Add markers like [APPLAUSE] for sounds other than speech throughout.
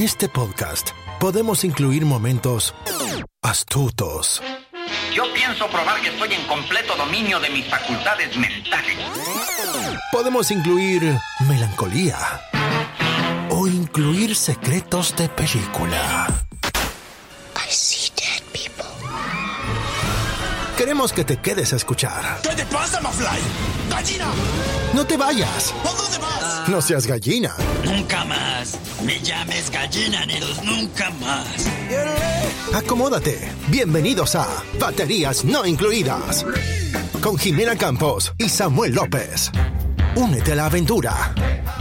En este podcast podemos incluir momentos astutos, Yo pienso probar que estoy en completo dominio de mis facultades mentales. podemos incluir melancolía o incluir secretos de película. Queremos que te quedes a escuchar. ¿Qué te pasa, Mafly? ¡Gallina! No te vayas. ¿A dónde vas? No seas gallina. Nunca más. Me llames gallina, Neros, nunca más. Acomódate. Bienvenidos a Baterías No Incluidas. Con Jimena Campos y Samuel López. Únete a la aventura.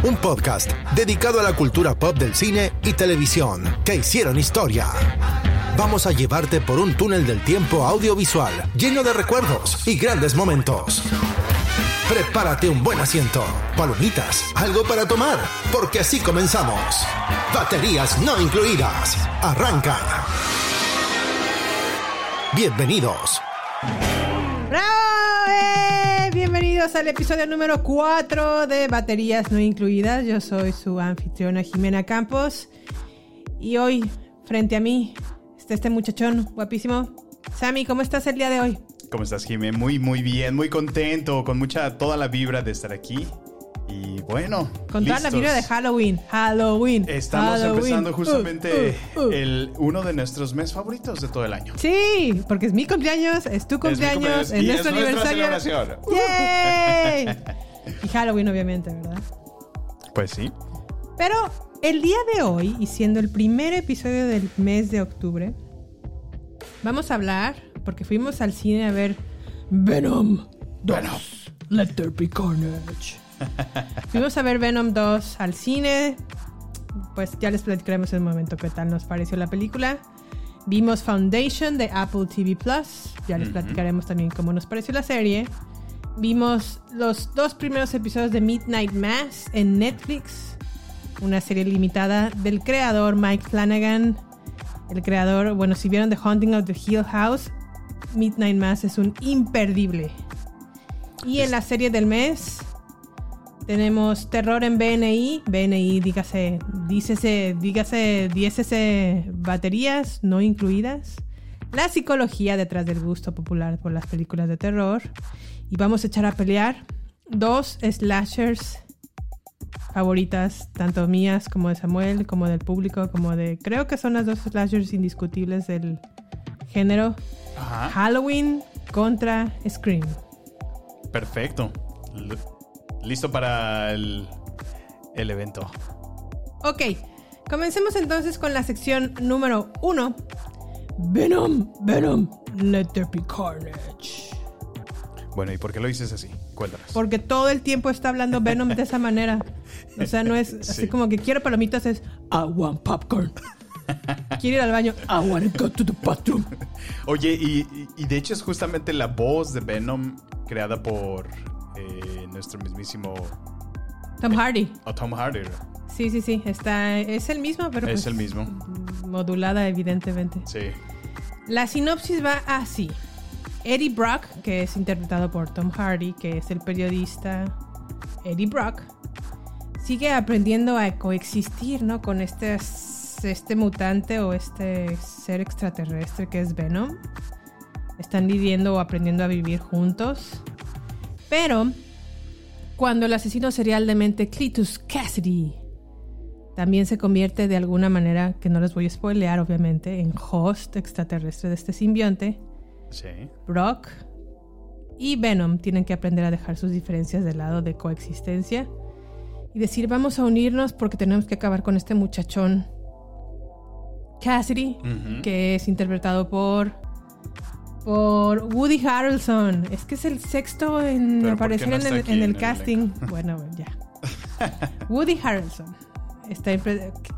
Un podcast dedicado a la cultura pop del cine y televisión que hicieron historia. Vamos a llevarte por un túnel del tiempo audiovisual lleno de recuerdos y grandes momentos. Prepárate un buen asiento, palomitas, algo para tomar, porque así comenzamos. Baterías no incluidas. Arranca. Bienvenidos. ¡Bravo! ¡Eh! Bienvenidos al episodio número 4 de Baterías No Incluidas. Yo soy su anfitriona Jimena Campos. Y hoy, frente a mí, este muchachón guapísimo. Sammy, ¿cómo estás el día de hoy? ¿Cómo estás, Jimé? Muy, muy bien, muy contento, con mucha, toda la vibra de estar aquí. Y bueno, Con toda la vibra de Halloween. Halloween. Estamos Halloween. empezando Uh, justamente uh, uh. el uno de nuestros mes favoritos de todo el año. Sí, porque es mi cumpleaños, es tu cumpleaños, cumpleaños es, nuestro aniversario. [LAUGHS] y Halloween, obviamente, ¿verdad? Pues sí. Pero el día de hoy, y siendo el primer episodio del mes de octubre, vamos a hablar, porque fuimos al cine a ver Venom 2. Let there be carnage. fuimos a ver Venom 2 al cine. Pues ya les platicaremos en un momento qué tal nos pareció la película. Vimos Foundation de Apple TV Plus. Ya les platicaremos también cómo nos pareció la serie. Vimos los dos primeros episodios de Midnight Mass en Netflix. Una serie limitada del creador Mike Flanagan. El creador, bueno, si vieron The Haunting of the Hill House, Midnight Mass es un imperdible. Y en la serie del mes tenemos terror en BNI. BNI, dígase, dícese, dígase, diésese baterías no incluidas. La psicología detrás del gusto popular por las películas de terror. Y vamos a echar a pelear dos slashers favoritas, tanto mías como de Samuel, como del público, como de... Creo que son las dos slashers indiscutibles del género. Ajá. Halloween contra Scream. Perfecto. L- Listo para el, el evento. Ok, comencemos entonces con la sección número uno. Venom, Venom, let there be carnage. Bueno, ¿y por qué lo dices así? Cuéntanos. Porque todo el tiempo está hablando Venom de esa manera. O sea, no es así Sí. como que quiero palomitas, es I want popcorn. Quiero ir al baño, I want to go to the bathroom. Oye, y, y- de hecho es justamente la voz de Venom creada por eh, nuestro mismísimo Tom Hardy. oh, Tom Hardy. Sí, sí, sí, está, es el mismo, pero Es pues, el mismo. modulada evidentemente. Sí. La sinopsis va así. Eddie Brock, que es interpretado por Tom Hardy, que es el periodista Eddie Brock, sigue aprendiendo a coexistir, ¿no? Con este, este mutante o este ser extraterrestre que es Venom. Están viviendo o aprendiendo a vivir juntos. Pero cuando el asesino serial de mente Cletus Cassidy también se convierte de alguna manera, que no les voy a spoilear obviamente, en host extraterrestre de este simbionte, Sí. Brock y Venom tienen que aprender a dejar sus diferencias de lado de coexistencia y decir vamos a unirnos porque tenemos que acabar con este muchachón Cassidy, que es interpretado por por Woody Harrelson. Es que es el sexto en Pero ¿por qué aparecer no en, el, en en el casting. [LAUGHS] Bueno, ya. Woody Harrelson. Está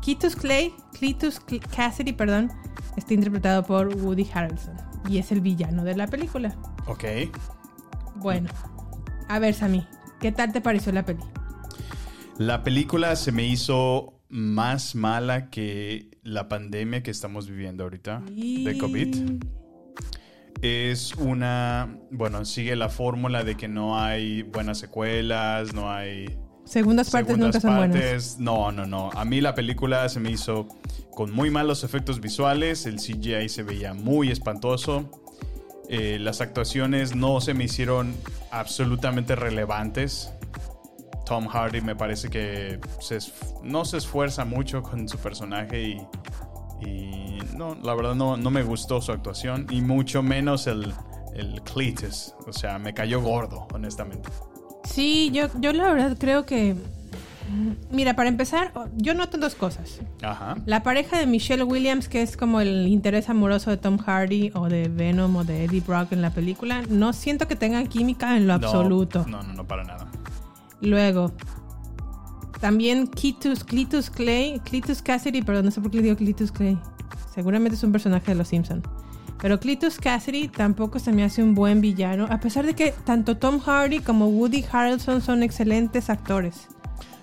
Cletus Clay, Cletus Cassidy, perdón, está interpretado por Woody Harrelson y es el villano de la película. Ok. Bueno, a ver, Sammy, ¿qué tal te pareció la peli? La película se me hizo más mala que la pandemia que estamos viviendo ahorita de COVID. Es una, bueno, sigue la fórmula de que no hay buenas secuelas, no hay Segundas partes Segundas nunca son buenas. partes, No, no, no. A mí la película se me hizo con muy malos efectos visuales. El CGI se veía muy espantoso. Eh, las actuaciones no se me hicieron absolutamente relevantes. Tom Hardy me parece que se no se esfuerza mucho con su personaje y, y no, la verdad no, no me gustó su actuación y mucho menos el, el Cletus. O sea, me cayó gordo, honestamente. Sí, yo, yo la verdad creo que... Mira, para empezar, yo noto dos cosas. Ajá. La pareja de Michelle Williams, que es como el interés amoroso de Tom Hardy o de Venom o de Eddie Brock en la película, no siento que tengan química en lo No, absoluto. No, no, no, para nada. Luego, también Cletus, Cletus Clay, Cletus Cassidy, perdón, no sé por qué le digo Cletus Clay. Seguramente es un personaje de Los Simpson. Pero Cletus Cassidy tampoco se me hace un buen villano, a pesar de que tanto Tom Hardy como Woody Harrelson son excelentes actores.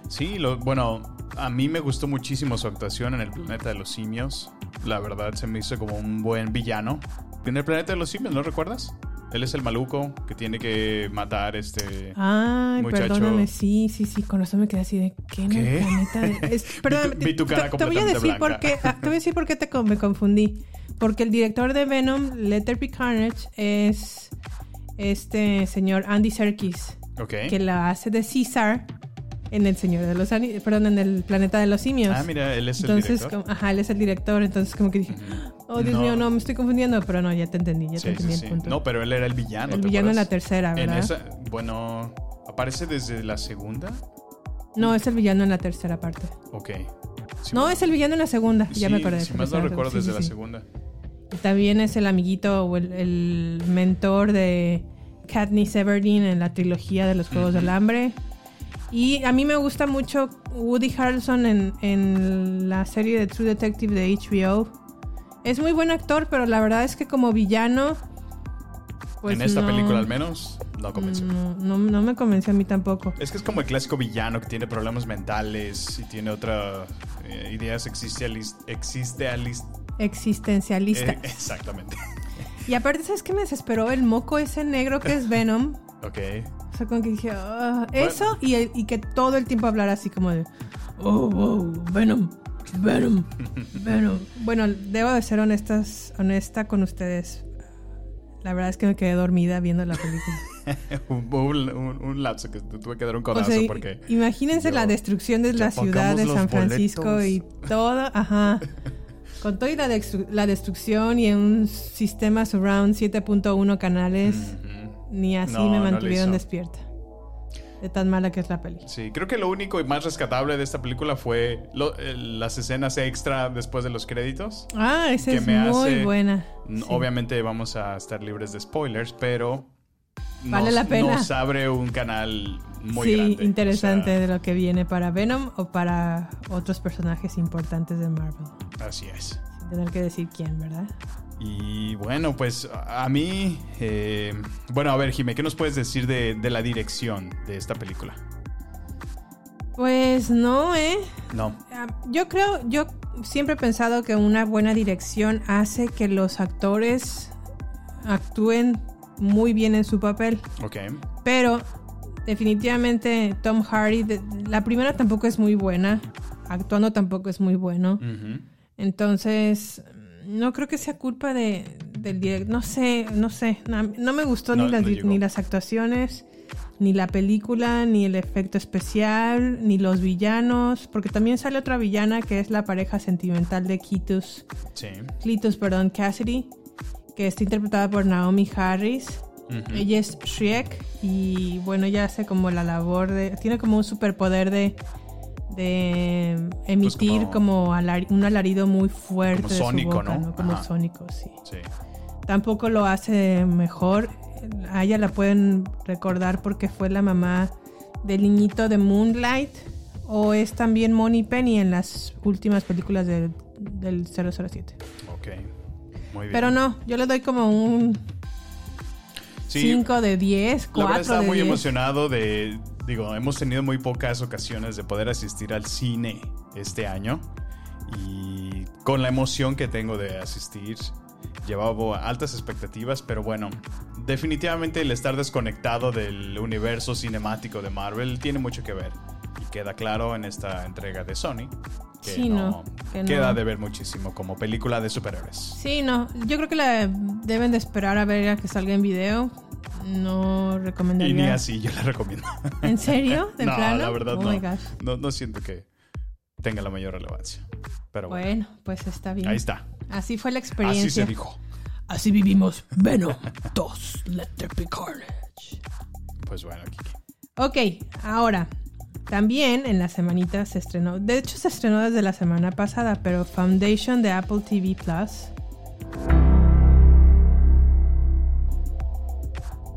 Sí, lo, bueno, a mí me gustó muchísimo su actuación en el planeta de los simios. La verdad se me hizo como un buen villano. En el planeta de los simios, ¿no recuerdas? Él es el maluco que tiene que matar este... Ay, Muchacho. perdóname, sí, sí, sí, con razón me quedé así de ¿qué en el planeta de- es- [LAUGHS] perdóname, Vi tu- vi tu cara te, te voy a decir por qué, ah, te voy a decir por qué te me confundí. Porque el director de Venom, Letter Be Carnage, es este señor Andy Serkis, Ok. que la hace de Caesar en El Señor de los Ani- perdón, en el Planeta de los Simios. Ah, mira, él es el director. como- ajá, él es el director, entonces como que dije, oh Dios No. mío, no, me estoy confundiendo, pero no, ya te entendí, ya te entendí sí, el sí. punto. No, pero él era el villano. el ¿te villano en la tercera, En ¿verdad? esa, bueno, aparece desde la segunda. No, es el villano en la tercera parte. Ok. No, es el villano en la segunda. Ya me acordé. Si más no recuerdo desde la segunda. También es el amiguito o el, el mentor de Katniss Everdeen en la trilogía de los Juegos del Hambre. Y a mí me gusta mucho Woody Harrelson en, en la serie de True Detective de HBO. Es muy buen actor, pero la verdad es que como villano... Pues en esta no- película al menos, no convenció. No, no, no me convenció a mí tampoco. Es que es como el clásico villano que tiene problemas mentales y tiene otras eh, ideas existealis- existealis- Existencialista. eh, exactamente. [LAUGHS] Y aparte, ¿sabes qué me desesperó? El moco ese negro que es Venom. [LAUGHS] Ok. O sea, como que dije, "Ah", eso y, que todo el tiempo hablara así como de, oh, wow, Venom, Venom, [LAUGHS] Venom. Bueno, debo de ser honestas, honesta con ustedes. La verdad es que me quedé dormida viendo la película. Un, un- un lapso que tu- tuve que dar un O codazo sea, porque... imagínense yo- la destrucción de la ciudad de San Francisco boletos. y todo, ajá. Con toda la, destru- la destrucción y en un sistema surround 7.1 canales, Ujú. ni así No, me mantuvieron despierta. De tan mala que es la peli. Sí, creo que lo único y más rescatable de esta película fue lo- eh, las escenas extra después de los créditos. Ah, esa que es me muy hace- buena. Sí. Obviamente vamos a estar libres de spoilers, pero Vale nos, la pena. nos abre un canal muy sí, grande. interesante O sea, de lo que viene para Venom o para otros personajes importantes de Marvel. así es. Sin tener que decir quién, ¿verdad? Y bueno, pues a mí... eh, bueno, a ver, Jimé, ¿qué nos puedes decir de, de la dirección de esta película? Pues no, ¿eh? No. Ah, Yo creo, yo siempre he pensado que una buena dirección hace que los actores actúen muy bien en su papel. Ok. Pero definitivamente Tom Hardy, de- la primera tampoco es muy buena, actuando tampoco es muy bueno. Entonces, no creo que sea culpa de, del director. No sé, no sé. No, no me gustó No, ni, las, no ni las actuaciones, ni la película, ni el efecto especial, ni los villanos. Porque también sale otra villana que es la pareja sentimental de Cletus, Sí. Cletus, perdón, Cassidy, que está interpretada por Naomi Harris. Ella es Shrek y bueno, ella hace como la labor de... Tiene como un superpoder de, de emitir Pues como- como, alar- un alarido muy fuerte. Como de su sónico, boca, ¿no? Como Ajá. sónico, sí. Sí. Tampoco lo hace mejor. A ella la pueden recordar porque fue la mamá del niñito de Moonlight o es también Money Penny en las últimas películas de- del 007. Ok. Muy bien. Pero no, yo le doy como un 5 de 10, La 4 verdad estaba de muy 10. emocionado de, digo, hemos tenido muy pocas ocasiones de poder asistir al cine este año y con la emoción que tengo de asistir llevaba altas expectativas, pero bueno, definitivamente el estar desconectado del universo cinemático de Marvel tiene mucho que ver. Queda claro en esta entrega de Sony que, Sí, no, no, que no. queda de ver muchísimo como película de superhéroes. Sí, no. Yo creo que la deben de esperar a ver a que salga en video. No Y recomendaría. ni así yo la recomiendo. [LAUGHS] ¿En serio? ¿De no, plano? la verdad oh no. My gosh. no. No siento que tenga la mayor relevancia. Pero bueno, Bueno, pues está bien. ahí está. Así fue la experiencia. Así se dijo. Así vivimos Venom 2, Let There Be Carnage. Pues bueno, Kiki. Ok, ahora. También en la semanita se estrenó. De hecho, se estrenó desde la semana pasada, pero Foundation de Apple TV Plus.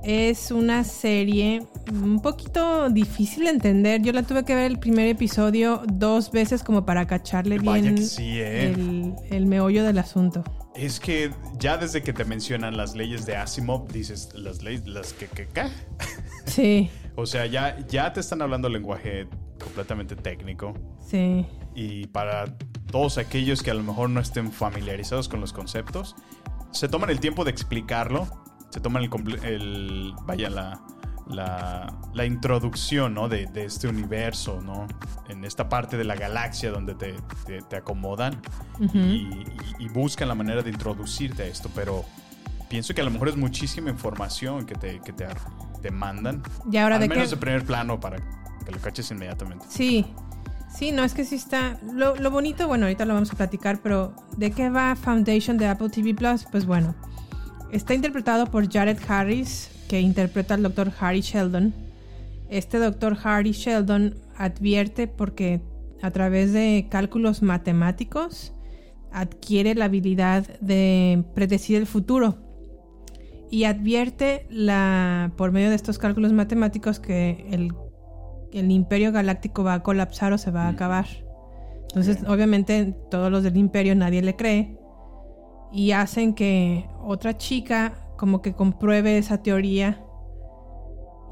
Es una serie un poquito difícil de entender. Yo la tuve que ver el primer episodio dos veces como para cacharle Vaya bien que sí, ¿eh? el, el meollo del asunto. Es que ya desde que te mencionan las leyes de Asimov, dices, las leyes, las que, que, ¿qué? Sí, [LAUGHS] O sea, ya, ya te están hablando lenguaje completamente técnico. sí. Y para todos aquellos que a lo mejor no estén familiarizados con los conceptos, se toman el tiempo de explicarlo. Se toman el, el vaya, la, la, la introducción, ¿no? De, de este universo, ¿no? En esta parte de la galaxia donde te, te- te acomodan y, y- y buscan la manera de introducirte a esto, pero pienso que a lo mejor es muchísima información que te, que te, te mandan. Y ahora Al de menos qué- de primer plano para que lo caches inmediatamente. Sí, sí, no, es que sí está. Lo, lo bonito, bueno, ahorita lo vamos a platicar, pero ¿de qué va Foundation de Apple TV Plus? Pues bueno, está interpretado por Jared Harris, que interpreta al doctor Harry Sheldon. Este doctor Harry Sheldon advierte porque a través de cálculos matemáticos adquiere la habilidad de predecir el futuro y advierte la, por medio de estos cálculos matemáticos que el, el imperio galáctico va a colapsar o se va a acabar. Entonces, obviamente, todos los del imperio nadie le cree y hacen que otra chica como que compruebe esa teoría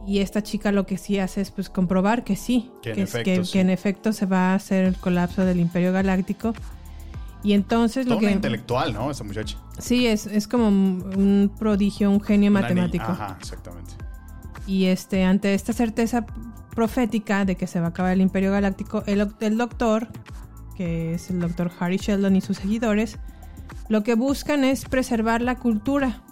y esta chica lo que sí hace es pues comprobar que sí, Que efecto, que- sí. que en efecto se va a hacer el colapso del imperio galáctico. Y entonces Toda lo que... intelectual, ¿no? Esa muchacha. Sí, es, es como un prodigio, un genio Una matemático. niña. Ajá, exactamente. Y este, ante esta certeza profética de que se va a acabar el Imperio Galáctico, el, el doctor, que es el doctor Harry Sheldon y sus seguidores, lo que buscan es preservar la cultura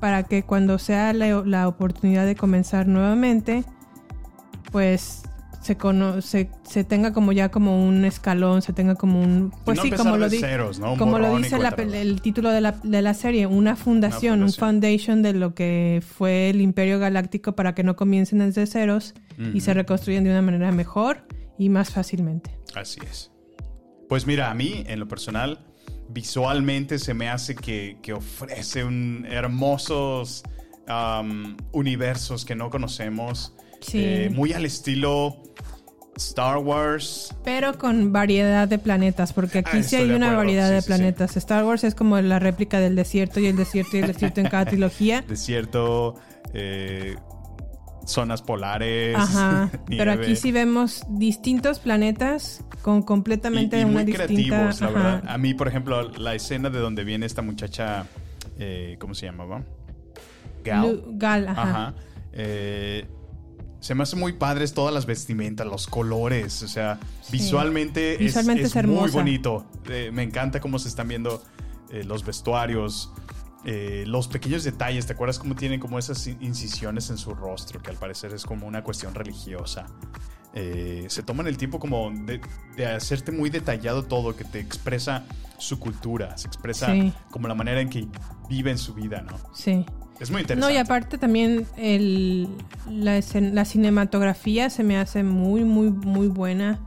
para que cuando sea la, la oportunidad de comenzar nuevamente, pues se, cono- se, se tenga como ya como un escalón, se tenga como un... Pues no sí, como lo, di- ceros, ¿no? Como lo dice la el título de la, de la serie, una fundación, un fundación. foundation de lo que fue el Imperio Galáctico para que no comiencen desde ceros y se reconstruyan de una manera mejor y más fácilmente. Así es. Pues mira, a mí, en lo personal, visualmente se me hace que, que ofrece un hermosos universos que no conocemos. Sí. Eh, muy al estilo Star Wars. Pero con variedad de planetas, porque aquí Ah, sí hay una acuerdo. variedad Sí, de sí, sí. planetas. Star Wars es como la réplica del desierto y el desierto y el desierto en cada [LAUGHS] trilogía. Desierto, eh, zonas polares. Ajá. [LAUGHS] Pero aquí sí vemos distintos planetas con completamente y, y una muy distinta. creativos, la ajá. verdad. A mí, por ejemplo, la escena de donde viene esta muchacha, eh, ¿cómo se llamaba? Gal. Lu- Gal, ajá. Ajá. Eh, se me hace muy padres todas las vestimentas, los colores. O sea, visualmente, es- Visualmente es, es hermosa. muy bonito. Eh, me encanta cómo se están viendo eh, los vestuarios. eh, los pequeños detalles, ¿te acuerdas cómo tienen como esas in- incisiones en su rostro? Que al parecer es como una cuestión religiosa. Eh, se toman el tiempo como de, de hacerte muy detallado todo, que te expresa su cultura, se expresa Sí. como la manera en que viven su vida, ¿no? Sí. Es muy No, interesante. y aparte también el, la, la cinematografía se me hace muy, muy, muy buena.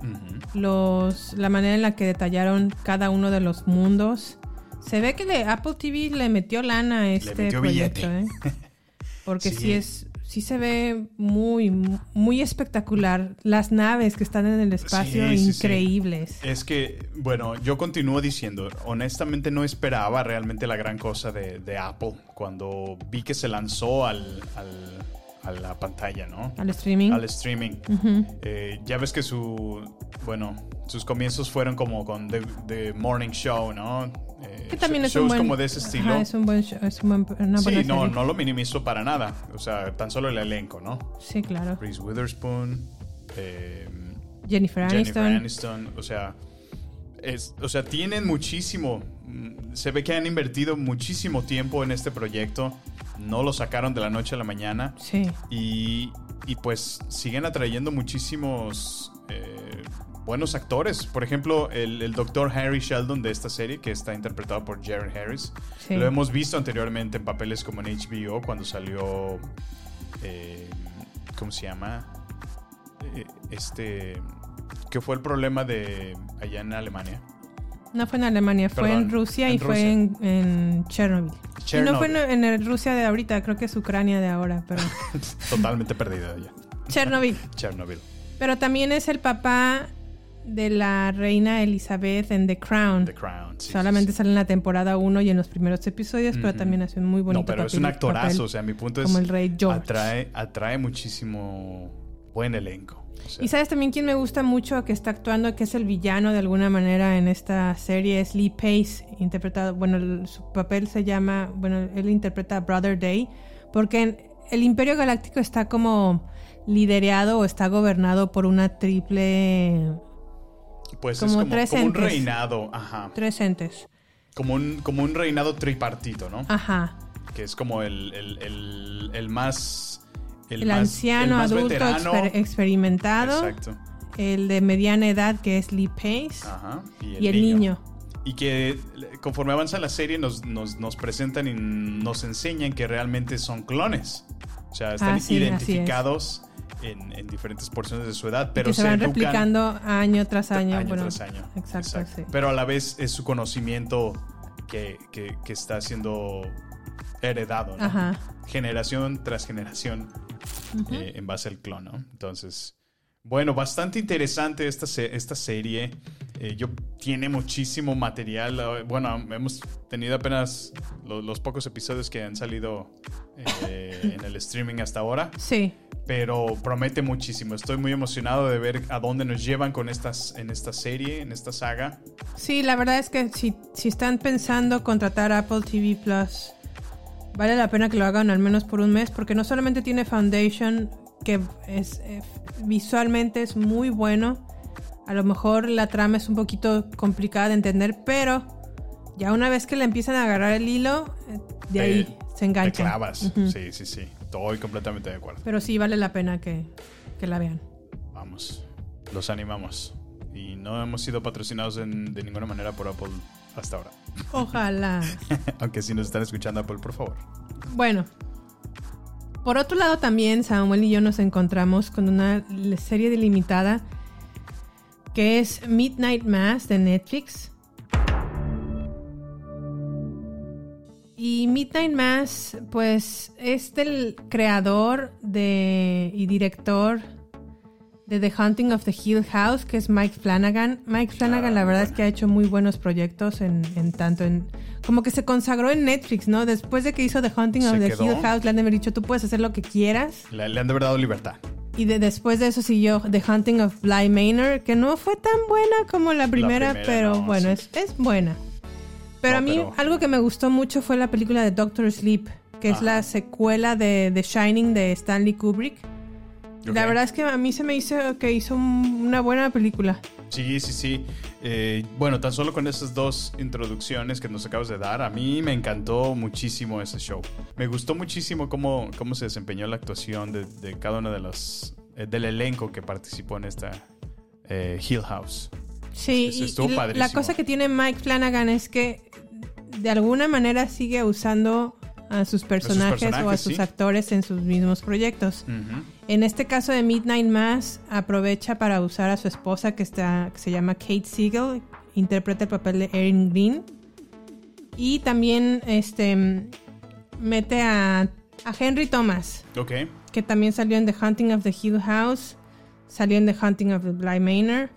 Los, la manera en la que detallaron cada uno de los mundos. Se ve que le, Apple TV le metió lana a este metió proyecto, billete. ¿eh? [LAUGHS] Porque Sí. sí. es, sí se ve muy, muy espectacular. Las naves que están en el espacio, Sí, sí, sí. increíbles. Es que, bueno, yo continúo diciendo, honestamente no esperaba realmente la gran cosa de, de Apple cuando vi que se lanzó al, al- a la pantalla, ¿no? Al streaming. Al streaming. Eh, ya ves que su, bueno, sus comienzos fueron como con The, The Morning Show, ¿no? Eh, que también es un buen, como de ese estilo. Ajá, es un buen show, es un buen- una buena sí, no, serie. no lo minimizo para nada. O sea, tan solo el elenco, ¿no? Sí, claro. Reese Witherspoon, eh, Jennifer Aniston. Jennifer Aniston, o sea, es, o sea, tienen muchísimo, mm, se ve que han invertido muchísimo tiempo en este proyecto, no lo sacaron de la noche a la mañana Sí. y, y pues siguen atrayendo muchísimos eh, buenos actores. Por ejemplo, el, el doctor Harry Sheldon de esta serie, que está interpretado por Jared Harris, Sí. lo hemos visto anteriormente en papeles como en HBO cuando salió, eh, ¿cómo se llama? Eh, este, ¿qué fue el problema de allá en Alemania? No fue en Alemania, fue en Rusia en y fue en, en Chernobyl. Y Chernobyl. no fue en, en Rusia de ahorita, creo que es Ucrania de ahora, pero [LAUGHS] Totalmente perdido ya. Chernobyl. Chernobyl. Pero también es el papá de la reina Elizabeth en The Crown. The Crown. sí, Solamente sí, sale en la temporada 1 y en los primeros episodios, pero también hace un muy bonito No, pero es papel- un actorazo. papel. O sea, mi punto es. como el rey George. Atrae, atrae muchísimo buen elenco. O sea, Y sabes también quién me gusta mucho que está actuando, que es el villano de alguna manera en esta serie, es Lee Pace, interpretado, bueno, el- su papel se llama, bueno, él interpreta a Brother Day, porque en- el Imperio Galáctico está como liderado o está gobernado por una triple, pues como es como, tres como un reinado. Ajá. tres entes. Como un, como un reinado tripartito, ¿no? Ajá. Que es como el, el, el, el más. El, más- anciano, el más adulto, exper- experimentado, Exacto. el de mediana edad, que es Lee Pace, Ajá. y el niño. Y que conforme avanza la serie nos, nos, nos presentan y nos enseñan que realmente son clones. O sea, están Ah, sí, así es. identificados en, en diferentes porciones de su edad, pero que se van educan replicando año tras año. año bueno, tras año. Exacto, sí. Pero a la vez es su conocimiento que, que- que está siendo heredado, ¿no? Ajá. Generación tras generación eh, en base al clon, ¿no? Entonces, bueno, bastante interesante esta, se- esta serie. Eh, yo tiene muchísimo material. Bueno, hemos tenido apenas lo- los pocos episodios que han salido eh, en el streaming hasta ahora Sí. pero promete muchísimo. Estoy muy emocionado de ver a dónde nos llevan con estas, en esta serie, en esta saga. Sí, la verdad es que si, si están pensando contratar Apple TV Plus, vale la pena que lo hagan al menos por un mes, porque no solamente tiene Foundation, que es eh, visualmente es muy bueno. A lo mejor la trama es un poquito complicada de entender, pero ya una vez que le empiezan a agarrar el hilo, eh, de Te- ahí se Te enganchan. clavas. Sí, sí, sí. Estoy completamente de acuerdo. Pero sí vale la pena que, que la vean. Vamos. Los animamos. Y no hemos sido patrocinados en- de ninguna manera por Apple hasta ahora. Ojalá. [LAUGHS] Aunque si nos están escuchando Apple, por favor. Bueno, por otro lado también Samuel y yo nos encontramos con una serie delimitada que es Midnight Mass de Netflix. Y Midnight Mass, pues, es del creador de, y director de The Haunting of the Hill House, que es Mike Flanagan. Mike Flanagan, Ah, la muy verdad es que ha hecho muy buenos proyectos en, en tanto en. Como que se consagró en Netflix, ¿no? Después de que hizo The Haunting Se of the quedó. Hill House, le han de haber dicho, tú puedes hacer lo que quieras. Le, le han de haber dado libertad. Y de, después de eso siguió The Haunting of Bly Manor, que no fue tan buena como la primera, primera, pero no, bueno, sí. es, es buena. Pero No, a mí pero- algo que me gustó mucho fue la película de Doctor Sleep, que es la secuela de The Shining de Stanley Kubrick. La verdad es que a mí se me hizo que hizo un- una buena película. Sí, sí, sí. Eh, bueno, tan solo con esas dos introducciones que nos acabas de dar, a mí me encantó muchísimo ese show. Me gustó muchísimo cómo, cómo se desempeñó la actuación de, de cada uno de los eh, del elenco que participó en esta eh, Hill House. Sí, y- y la cosa que tiene Mike Flanagan es que de alguna manera sigue usando a sus personajes, o a sus sí. actores en sus mismos proyectos. En este caso de Midnight Mass, aprovecha para usar a su esposa que, está, que se llama Kate Siegel, interpreta el papel de Erin Green. Y también este, mete a, a Henry Thomas, que también salió en The Hunting of the Hill House, salió en The Hunting of the Bly Manor.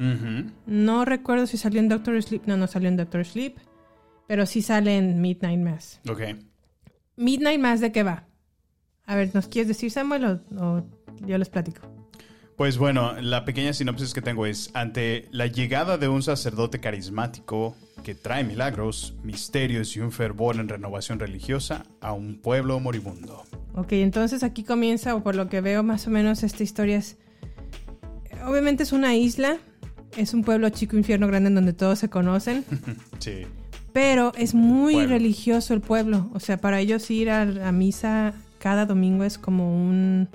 No recuerdo si salió en Doctor Sleep, no, no salió en Doctor Sleep, pero sí sale en Midnight Mass. Ok. Midnight Mass, ¿de qué va? A ver, ¿nos quieres decir, Samuel, o, o yo les platico? Pues bueno, la pequeña sinopsis que tengo es, ante la llegada de un sacerdote carismático que trae milagros, misterios y un fervor en renovación religiosa a un pueblo moribundo. Ok, entonces aquí comienza, o por lo que veo más o menos esta historia es... obviamente es una isla, es un pueblo chico, infierno grande en donde todos se conocen, [LAUGHS] Sí. Pero es muy Pueblo. religioso el pueblo. O sea, para ellos ir a, a misa cada domingo es como un...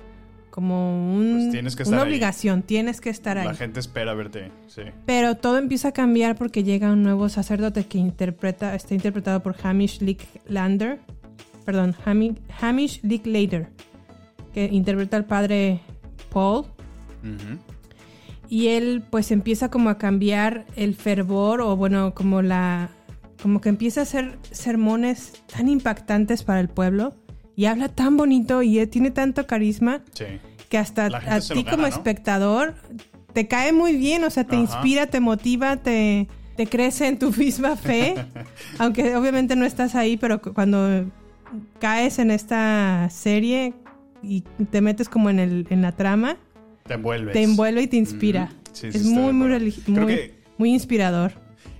Como un, Pues que una ahí. obligación, tienes que estar ahí. La gente espera verte. Sí. Pero todo empieza a cambiar porque llega un nuevo sacerdote que interpreta, está interpretado por Hamish Lander, perdón, Hami- Hamish Linklater, que interpreta al padre Paul. Y él pues empieza como a cambiar el fervor o bueno, como la... Como que empieza a hacer sermones tan impactantes para el pueblo y habla tan bonito y él tiene tanto carisma Sí. que hasta a ti como espectador te cae muy bien, o sea, te Ajá. inspira, te motiva, te, te crece en tu [LAUGHS] misma fe, [LAUGHS] aunque obviamente no estás ahí, pero cu- cuando caes en esta serie y te metes como en, el, en la trama, Te envuelves. te envuelve y te inspira. Ujú. Sí, sí, es muy, muy, muy inspirador.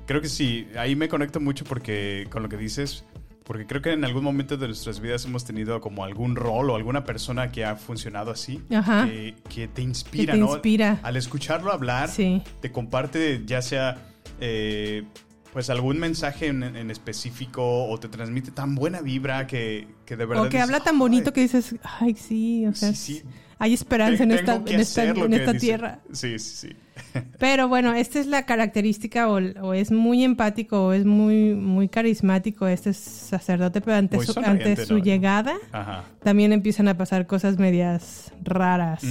Creo que sí, ahí me conecto mucho porque con lo que dices, porque creo que en algún momento de nuestras vidas hemos tenido como algún rol o alguna persona que ha funcionado así, Ajá. que, que te inspira, te ¿no? inspira. Al escucharlo hablar, Sí. te comparte ya sea eh, pues algún mensaje en, en específico o te transmite tan buena vibra que, que de verdad... O que dices, habla tan "Ay, bonito que dices, ay, sí, o sea, Sí, sí. Hay esperanza en esta, tengo que en esta, hacer lo en que esta dice". tierra. Sí, sí, sí. [LAUGHS] Pero bueno, esta es la característica o, o es muy empático o es muy, muy carismático este sacerdote, pero ante, Muy su, sonriente, ante su ¿no? llegada Ajá. también empiezan a pasar cosas medias raras.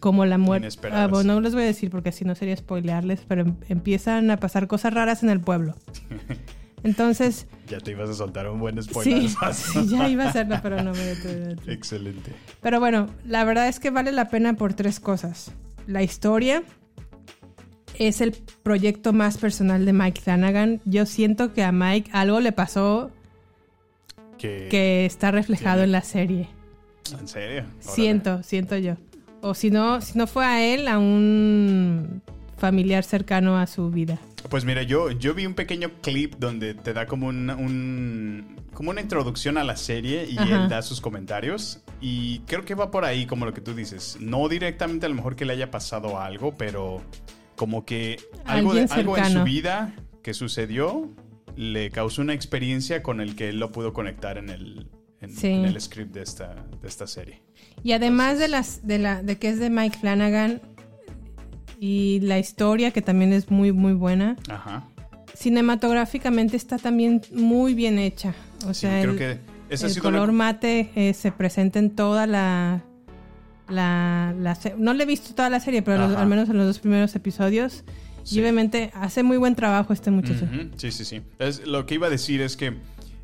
Como la muerte. Ah, bueno, no les voy a decir porque si no sería spoilearles, pero em- empiezan a pasar cosas raras en el pueblo. [LAUGHS] Entonces, Ya te ibas a soltar un buen spoiler. sí, [LAUGHS] sí, ya iba a hacerlo, pero no me detuve. Excelente. Pero bueno, la verdad es que vale la pena por tres cosas. La historia es el proyecto más personal de Mike Flanagan. Yo siento que a Mike algo le pasó Que, que está reflejado en la serie. ¿En serio? Órale. Siento, siento yo. O si no, si no fue a él, a un familiar cercano a su vida. Pues mira, yo, yo vi un pequeño clip donde te da como un, un- como una introducción a la serie y Ajá. él da sus comentarios. Y creo que va por ahí como lo que tú dices. No directamente a lo mejor que le haya pasado algo, pero como que algo, de- algo en su vida que sucedió le causó una experiencia con el que él lo pudo conectar en el, en, Sí. en el script de esta, de esta serie. Y además de las de la de que es de Mike Flanagan y la historia que también es muy muy buena, Ajá. cinematográficamente está también muy bien hecha. O Sí, sea, creo el, que esa el color mate eh, se presenta en toda la la, la no le he visto toda la serie, pero los- al menos en los dos primeros episodios. Sí. Y obviamente hace muy buen trabajo este muchacho. Sí, sí, sí. Es, lo que iba a decir es que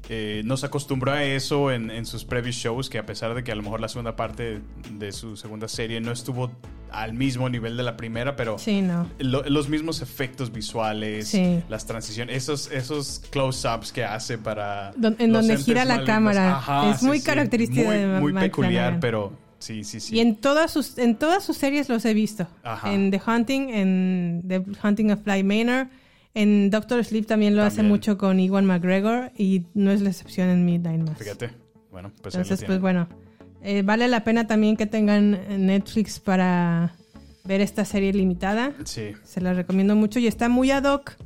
eh, nos acostumbró a eso en, en sus previous shows, que a pesar de que a lo mejor la segunda parte de su segunda serie no estuvo al mismo nivel de la primera, pero Sí, no. lo- los mismos efectos visuales, Sí. las transiciones, esos, esos close-ups que hace para... Don- en donde gira la cámara. Es muy característica Muy- de Muy Mike peculiar, Flanagan. pero sí, sí, sí. Y en todas sus en todas sus series los he visto. Ajá. En The Hunting, en The Hunting of Fly Manor, en Doctor Sleep también lo hace mucho con Iwan McGregor y no es la excepción en Midnight Mass. Fíjate. Bueno, pues Entonces, pues bueno, eh, vale la pena también que tengan Netflix para ver esta serie limitada. Sí. Se la recomiendo mucho y está muy ad hoc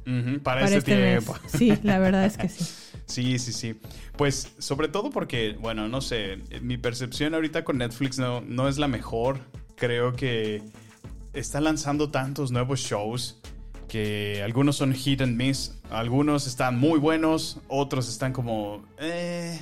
para, para este, este mes. tiempo. Sí, la verdad es que sí. [LAUGHS] Sí, sí, sí. Pues sobre todo porque, bueno, no sé, mi percepción ahorita con Netflix no, no es la mejor. Creo que está lanzando tantos nuevos shows que algunos son hit and miss, algunos están muy buenos, otros están como... Eh,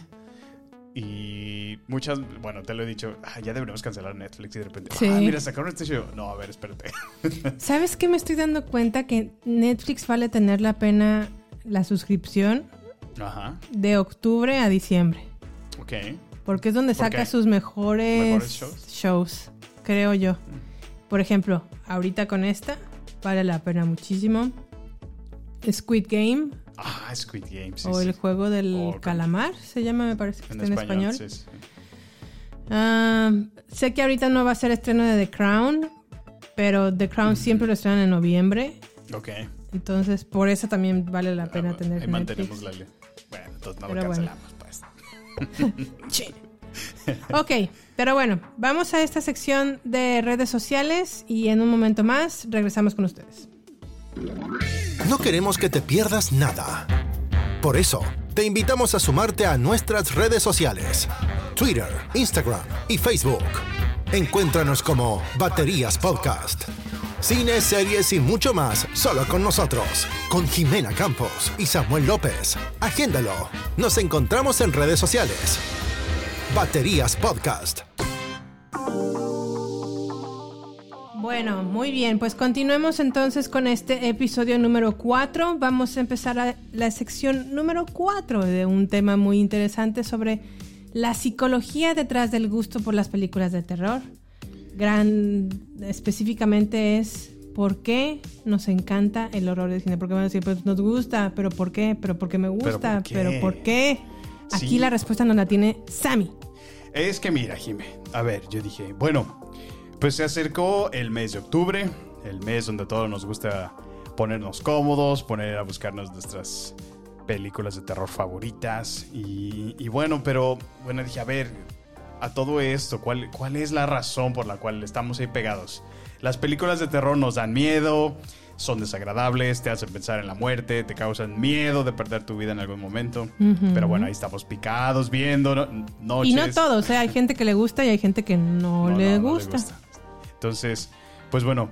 y muchas, bueno, te lo he dicho, ah, ya deberíamos cancelar Netflix y de repente, Sí. ah, mira, sacaron este show. No, a ver, espérate. [LAUGHS] ¿Sabes qué me estoy dando cuenta? Que Netflix vale tener la pena la suscripción Ajá, de octubre a diciembre. ok. Porque es donde ¿Por saca sus mejores, ¿Mejores shows? shows, creo yo. Por ejemplo, ahorita con esta, vale la pena muchísimo. Squid Game Ah, Squid Game, sí, o sí. el juego del calamar, se llama, me parece que En está en español, español. sí, sí. Ah, sé que ahorita no va a ser estreno de The Crown, pero The Crown siempre lo estrenan en noviembre. Ok. Entonces, por eso también vale la pena Ah, tener Ahí Netflix. mantenemos la ley. Bueno, entonces no lo bueno. cancelamos, pues. [LAUGHS] Ok, pero bueno, vamos a esta sección de redes sociales y en un momento más regresamos con ustedes. No queremos que te pierdas nada. Por eso, te invitamos a sumarte a nuestras redes sociales. Twitter, Instagram y Facebook. Encuéntranos como Baterías Podcast. Cine, series y mucho más solo con nosotros. Con Jimena Campos y Samuel López. Agéndalo. Nos encontramos en redes sociales. Baterías Podcast. Bueno, muy bien, pues continuemos entonces con este episodio número 4. Vamos a empezar a la sección número 4 de un tema muy interesante sobre la psicología detrás del gusto por las películas de terror. Gran específicamente es por qué nos encanta el horror de cine. Porque van a decir, pues nos gusta, pero ¿por qué? Pero porque me gusta, por qué? pero ¿por qué? Aquí Sí. la respuesta nos la tiene Sammy. Es que mira, Jime. A ver, yo dije, bueno, pues se acercó el mes de octubre, el mes donde todos nos gusta ponernos cómodos, poner a buscarnos nuestras películas de terror favoritas. Y, y bueno, pero bueno, dije, a ver, a todo esto, ¿cuál, ¿cuál es la razón por la cual estamos ahí pegados? Las películas de terror nos dan miedo, son desagradables, te hacen pensar en la muerte, te causan miedo de perder tu vida en algún momento. Pero bueno, ahí estamos picados, viendo no- noches. Y no todos, ¿eh? hay gente que le gusta y hay gente que no, No, le, no, gusta. Entonces, pues bueno,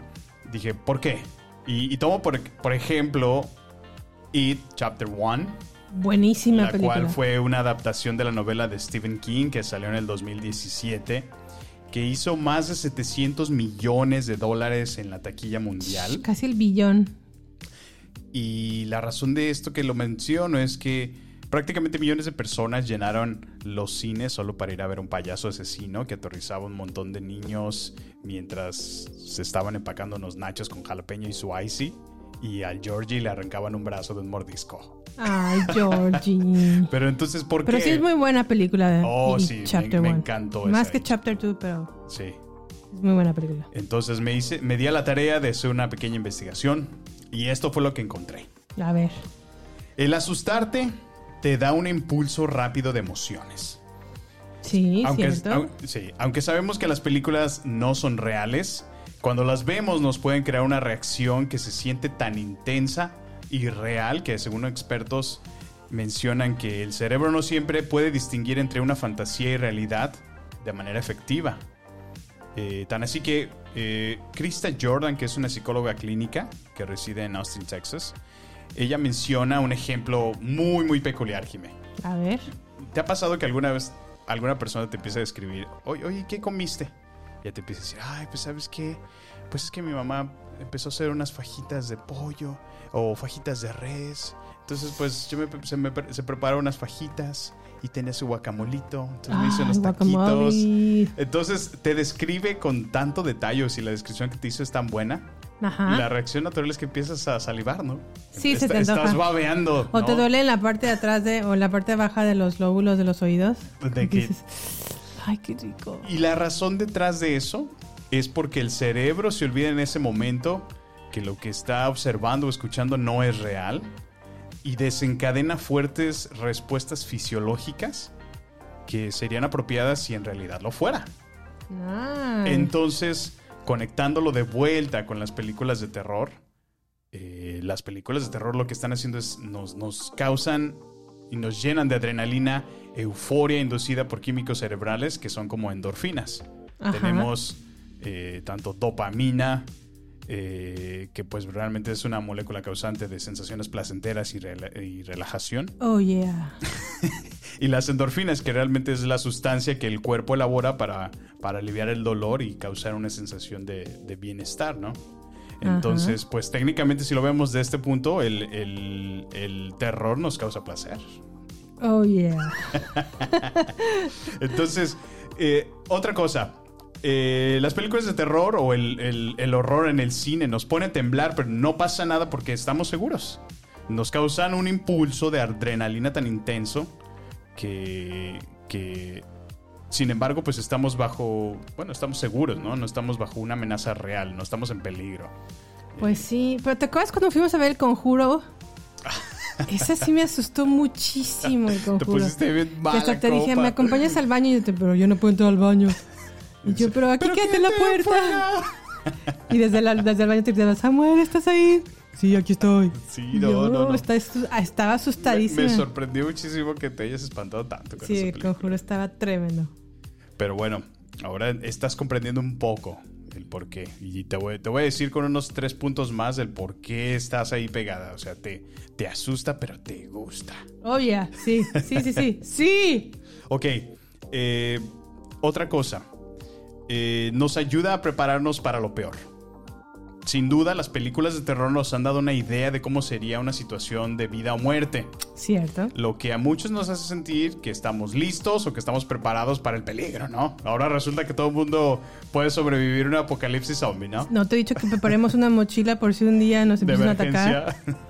dije, ¿por qué? Y, y tomo por, por ejemplo It Chapter 1, Buenísima la película. cual fue una adaptación de la novela de Stephen King que salió en el 2017, que hizo más de 700 millones de dólares en la taquilla mundial. Casi el billón. Y la razón de esto que lo menciono es que prácticamente millones de personas llenaron los cines solo para ir a ver un payaso asesino que aterrizaba un montón de niños mientras se estaban empacando unos nachos con jalapeño y su icy. Y al Georgie le arrancaban un brazo de un mordisco. Ay, Georgie. [LAUGHS] Pero entonces, ¿por Pero qué? sí es muy buena película de Oh, y sí, me- Chapter me One. encantó Más esa que. Chapter 2, pero Sí. es muy buena película. Entonces me, hice, me di a la tarea de hacer una pequeña investigación. Y esto fue lo que encontré. A ver. El asustarte te da un impulso rápido de emociones. Sí, aunque, cierto. sí, aunque sabemos que las películas no son reales, cuando las vemos nos pueden crear una reacción que se siente tan intensa y real que según expertos mencionan que el cerebro no siempre puede distinguir entre una fantasía y realidad de manera efectiva. Eh, tan así que eh, Krista Jordan, que es una psicóloga clínica que reside en Austin, Texas, ella menciona un ejemplo muy, muy peculiar, Jimé. A ver. ¿Te ha pasado que alguna vez alguna persona te empieza a escribir, oye, oye, ¿qué comiste? Ya te empieza a decir, ay, pues sabes qué, pues es que mi mamá empezó a hacer unas fajitas de pollo o fajitas de res. Entonces, pues yo me, se, me, se preparó unas fajitas y tenía su guacamolito. Entonces me hice Ay, unos taquitos. Entonces te describe con tanto detalle, si la descripción que te hizo es tan buena, Ajá. la reacción natural es que empiezas a salivar, ¿no? Sí, se te Estás antoja. babeando. O te duele en la parte de atrás de, o en la parte baja de los lóbulos de los oídos. De que- Dices, Ay, qué rico. Y la razón detrás de eso es porque el cerebro se olvida en ese momento que lo que está observando o escuchando no es real y desencadena fuertes respuestas fisiológicas que serían apropiadas si en realidad lo fuera. Ay. Entonces, conectándolo de vuelta con las películas de terror, eh, las películas de terror lo que están haciendo es nos, nos causan y nos llenan de adrenalina, euforia inducida por químicos cerebrales que son como endorfinas. Ajá. Tenemos eh, tanto dopamina, eh, que pues realmente es una molécula causante de sensaciones placenteras y, rela- y relajación. Oh, yeah. [LAUGHS] Y las endorfinas, que realmente es la sustancia que el cuerpo elabora para, para aliviar el dolor y causar una sensación de, de bienestar, ¿no? Entonces, pues técnicamente si lo vemos de este punto, el, el- el terror nos causa placer. Oh, yeah. [LAUGHS] Entonces, eh, otra cosa. eh, las películas de terror o el, el- el horror en el cine nos pone a temblar, pero no pasa nada porque estamos seguros. Nos causan un impulso de adrenalina tan intenso que, que, sin embargo, pues estamos bajo, bueno, estamos seguros, ¿no? No estamos bajo una amenaza real, no estamos en peligro. Pues sí. Pero ¿te acuerdas cuando fuimos a ver el conjuro? [LAUGHS] Esa sí me asustó muchísimo el Te conjuro. pusiste bien mala hasta te dije, copa. ¿me acompañas al baño? Y yo te, pero yo no puedo entrar al baño. [LAUGHS] Y yo, pero aquí Pero quédate en la puerta. [LAUGHS] Y desde, la- desde el baño te gritaba, Samuel, ¿estás ahí? Sí, aquí estoy. Sí, no, yo, no, no. está- estaba Me, asustadísima. me sorprendió muchísimo que te hayas espantado tanto con sí, esa el conjuro estaba tremendo. Pero bueno, ahora estás comprendiendo un poco el por qué. Y te voy, te voy a decir con unos tres puntos más el por qué estás ahí pegada. O sea, te, te asusta, pero te gusta. Oh, yeah. Sí, sí, sí, sí. [LAUGHS] ¡Sí! Ok, eh, otra cosa. Eh, nos ayuda a prepararnos para lo peor. Sin duda, las películas de terror nos han dado una idea de cómo sería una situación de vida o muerte. Cierto. Lo que a muchos nos hace sentir que estamos listos o que estamos preparados para el peligro, ¿no? Ahora resulta que todo el mundo puede sobrevivir un apocalipsis zombie, ¿no? No te he dicho que preparemos una mochila por si un día nos empiezan a atacar. [LAUGHS]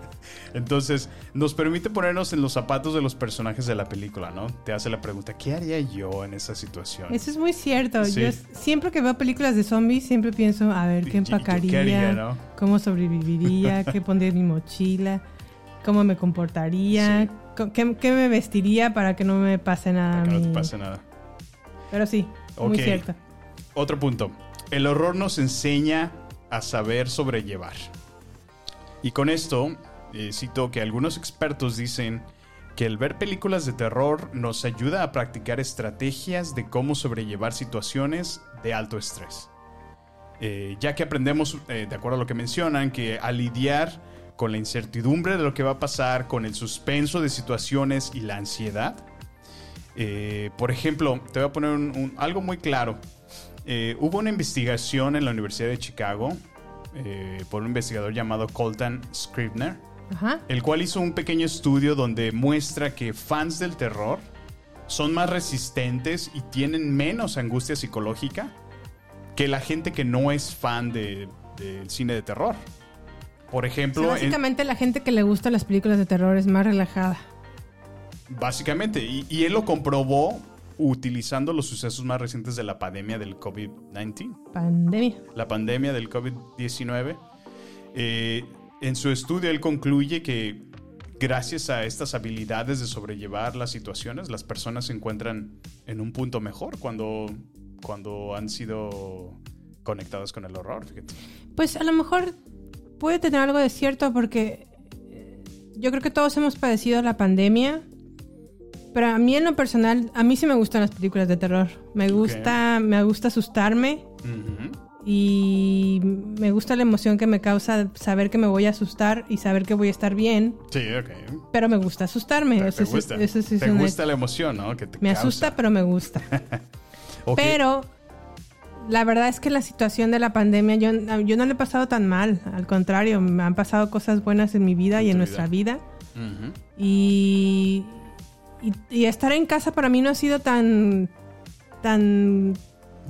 Entonces, nos permite ponernos en los zapatos de los personajes de la película, ¿no? Te hace la pregunta, ¿qué haría yo en esa situación? Eso es muy cierto. Sí. Yo siempre que veo películas de zombies, siempre pienso, a ver, ¿qué ¿Y- y- qué empacaría? haría, no? ¿Cómo sobreviviría? [LAUGHS] ¿Qué pondría en mi mochila? ¿Cómo me comportaría? Sí. ¿Qué, qué me vestiría para que no me pase nada a Que no te pase nada. Pero sí, muy Ok. cierto. Otro punto. El horror nos enseña a saber sobrellevar. Y con esto, eh, cito que algunos expertos dicen que el ver películas de terror nos ayuda a practicar estrategias de cómo sobrellevar situaciones de alto estrés. Eh, ya que aprendemos, eh, de acuerdo a lo que mencionan, que al lidiar con la incertidumbre de lo que va a pasar, con el suspenso de situaciones y la ansiedad, por ejemplo, te voy a poner algo muy claro. Hubo una investigación en la Universidad de Chicago por un investigador llamado Colton Scribner, Ajá. el cual hizo un pequeño estudio donde muestra que fans del terror son más resistentes y tienen menos angustia psicológica que la gente que no es fan de- del cine de terror. Por O sea, ejemplo, en- básicamente la gente que le gusta las películas de terror es más relajada. Básicamente, y, y él lo comprobó utilizando los sucesos más recientes de la pandemia del COVID-19, Pandemia. la pandemia del COVID-19. Eh, en su estudio él concluye que gracias a estas habilidades de sobrellevar las situaciones, las personas se encuentran en un punto mejor cuando, cuando han sido conectadas con el horror. fíjate. Pues a lo mejor puede tener algo de cierto porque eh, yo creo que todos hemos padecido la pandemia. Pero a mí en lo personal, a mí sí me gustan las películas de terror. Me gusta, me gusta asustarme Ujú. Y me gusta la emoción que me causa saber que me voy a asustar y saber que voy a estar bien. Sí, ok. Pero me gusta asustarme. Te, Eso te gusta, eso sí es una- gusta la emoción, ¿no? Que te me causa. asusta, pero me gusta. [LAUGHS] Pero la verdad es que la situación de la pandemia, yo, yo no le he pasado tan mal. Al contrario, me han pasado cosas buenas en mi vida En y en nuestra vida. Y, y, y estar en casa para mí no ha sido tan, tan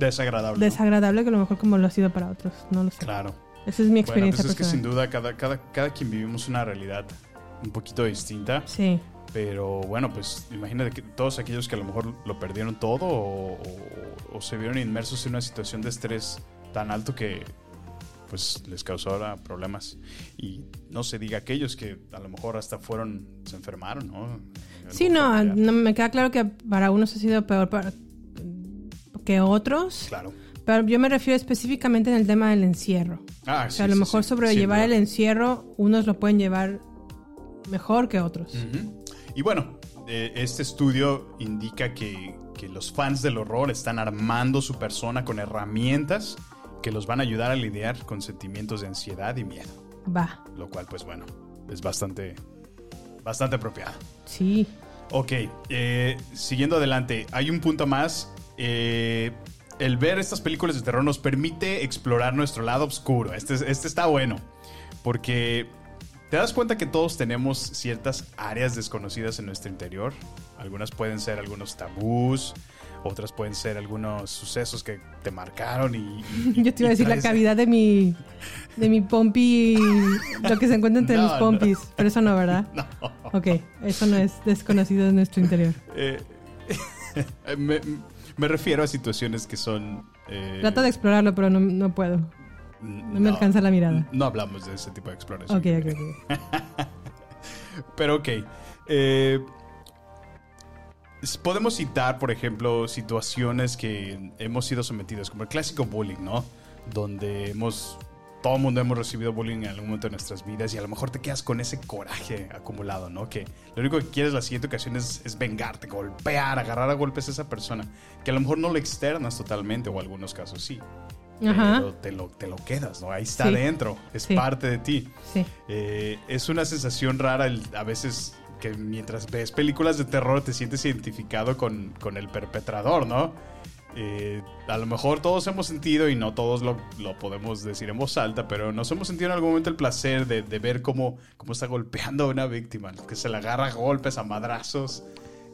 Desagradable. ¿no? desagradable que a lo mejor como lo ha sido para otros. No lo sé. Claro. Esa es mi Bueno, experiencia pues es que sin duda cada, cada, cada quien vivimos una realidad un poquito distinta. Sí. Pero bueno, pues imagínate que todos aquellos que a lo mejor lo perdieron todo o, o- o se vieron inmersos en una situación de estrés tan alto que pues les causó ahora problemas. Y no se diga aquellos que a lo mejor hasta fueron, se enfermaron, ¿no? Sí, no, no, me queda claro que para unos ha sido peor para- que otros. Claro. Pero yo me refiero específicamente en el tema del encierro. Ah, O sea, a lo mejor sobrellevar el encierro, unos lo pueden llevar mejor que otros. Y bueno, eh, este estudio indica que, que los fans del horror están armando su persona con herramientas que los van a ayudar a lidiar con sentimientos de ansiedad y miedo. Va, Lo cual, pues bueno, es bastante, bastante apropiado. sí. Ok, eh, siguiendo adelante, hay un punto más. Eh, el ver estas películas de terror nos permite explorar nuestro lado oscuro. Este, es- este está bueno, porque te das cuenta que todos tenemos ciertas áreas desconocidas en nuestro interior. Algunas pueden ser algunos tabús, otras pueden ser algunos sucesos que te marcaron y... y- [LAUGHS] Yo te iba a decir la cavidad de mi de mi pompi, lo que se encuentra entre [LAUGHS] No, mis no. pompis, pero eso no, ¿verdad? [LAUGHS] No. Ok, eso no es desconocido de nuestro interior. Eh, me, me refiero a situaciones que son... eh, Trato de explorarlo, pero no, no puedo. no me alcanza la mirada. No hablamos de ese tipo de exploración. Ok, ok, ok. [LAUGHS] Pero ok. eh, podemos citar, por ejemplo, situaciones que hemos sido sometidos, como el clásico bullying, ¿no? Donde hemos. Todo el mundo hemos recibido bullying en algún momento de nuestras vidas y a lo mejor te quedas con ese coraje acumulado, ¿no? Que lo único que quieres la siguiente ocasión es, es vengarte, golpear, agarrar a golpes a esa persona. Que a lo mejor no lo externas totalmente, o en algunos casos sí. Ajá. Pero te lo, te lo quedas, ¿no? Ahí está Sí. dentro, es Sí. parte de ti. Sí. Eh, es una sensación rara el- a veces que mientras ves películas de terror te sientes identificado con, con el perpetrador, ¿no? Eh, a lo mejor todos hemos sentido, y no todos lo, lo podemos decir en voz alta, pero nos hemos sentido en algún momento el placer de, de ver cómo, cómo está golpeando a una víctima, que se le agarra a golpes, a madrazos.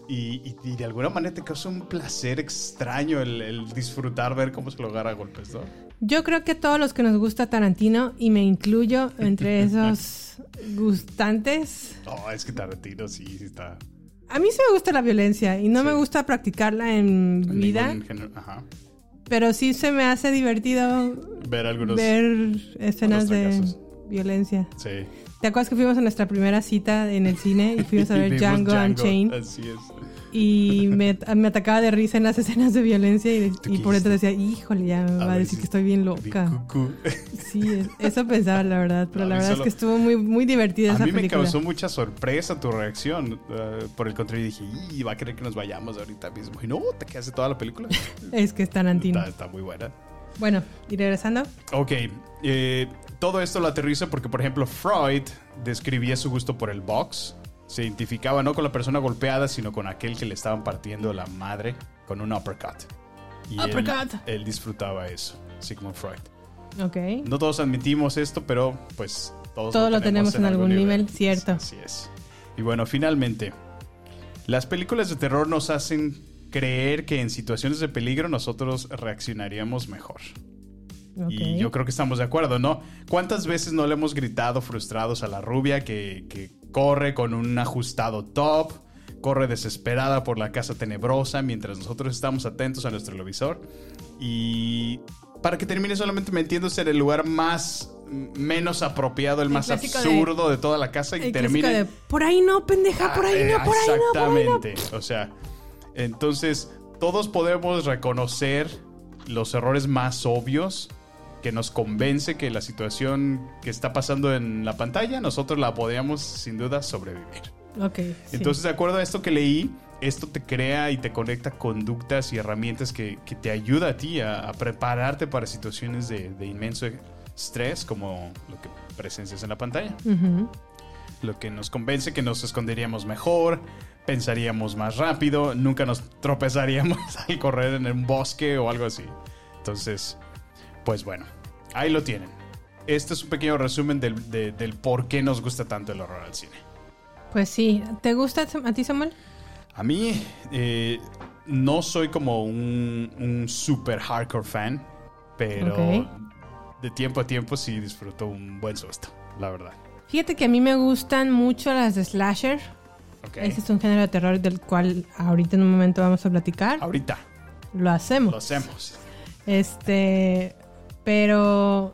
Y, y- y de alguna manera te causa un placer extraño el, el disfrutar ver cómo se lo agarra a golpes, ¿no? Yo creo que todos los que nos gusta Tarantino, y me incluyo entre [LAUGHS] esos gustantes, No, es que Tarantino sí, sí está. A mí sí me gusta la violencia y no Sí. me gusta practicarla en en vida, ajá. pero sí se me hace divertido Ver algunos. ver escenas de violencia. Sí. ¿Te acuerdas que fuimos a nuestra primera cita en el cine y fuimos a ver [LAUGHS] Vimos Django, Unchained? Así es. Y me, me atacaba de risa en las [LAUGHS] escenas de violencia y, ¿Tú y por dentro decía, híjole, ya me va a decir si que estoy bien loca. Sí, es- eso pensaba la verdad, pero A la verdad solo- es que estuvo muy, muy divertida A esa mí me película. causó mucha sorpresa tu reacción. eh, por el contrario, dije, "Y, va a querer que nos vayamos ahorita mismo. Y no, te quedaste toda la película. [LAUGHS] Es que es Tarantino. está, está muy buena. Bueno, y regresando. Ok, eh, todo esto lo aterrizo porque, por ejemplo, Freud describía su gusto por el box. Se identificaba no con la persona golpeada, sino con aquel que le estaban partiendo la madre con un uppercut. Y Uppercut. Él, disfrutaba eso, Sigmund Freud. Ok. No todos admitimos esto, pero pues todos Todos lo tenemos en algún nivel, cierto. Así es. Y bueno, finalmente, las películas de terror nos hacen creer que en situaciones de peligro nosotros reaccionaríamos mejor. ok. Y yo creo que estamos de acuerdo, ¿no? ¿Cuántas veces no le hemos gritado frustrados a la rubia que, que corre con un ajustado top, corre desesperada por la casa tenebrosa mientras nosotros estamos atentos a nuestro televisor? Y para que termine solamente metiéndose en el lugar más menos apropiado, el, El más de- absurdo de, toda la casa y de, por ahí no, pendeja, por ahí no, por ahí no, por ahí no. Exactamente. O sea, entonces todos podemos reconocer los errores más obvios que nos convence que la situación que está pasando en la pantalla nosotros la podríamos sin duda sobrevivir. Ok. sí. Entonces, de acuerdo a esto que leí, esto te crea y te conecta conductas y herramientas que, que te ayuda a ti a, a prepararte para situaciones de, de inmenso estrés como lo que presencias en la pantalla lo que nos convence que nos esconderíamos mejor, pensaríamos más rápido, nunca nos [LAUGHS] tropezaríamos [LAUGHS] al correr en un bosque o algo así. Entonces, pues bueno, ahí lo tienen. Este es un pequeño resumen del, de- del por qué nos gusta tanto el horror al cine. Pues sí. ¿Te gusta a ti, Samuel? A mí eh, no soy como un, un super hardcore fan, pero de tiempo a tiempo sí disfruto un buen susto, la verdad. Fíjate que a mí me gustan mucho las de slasher. Ok. Ese es un género de terror del cual ahorita en un momento vamos a platicar. Ahorita Lo hacemos. lo hacemos. Este, pero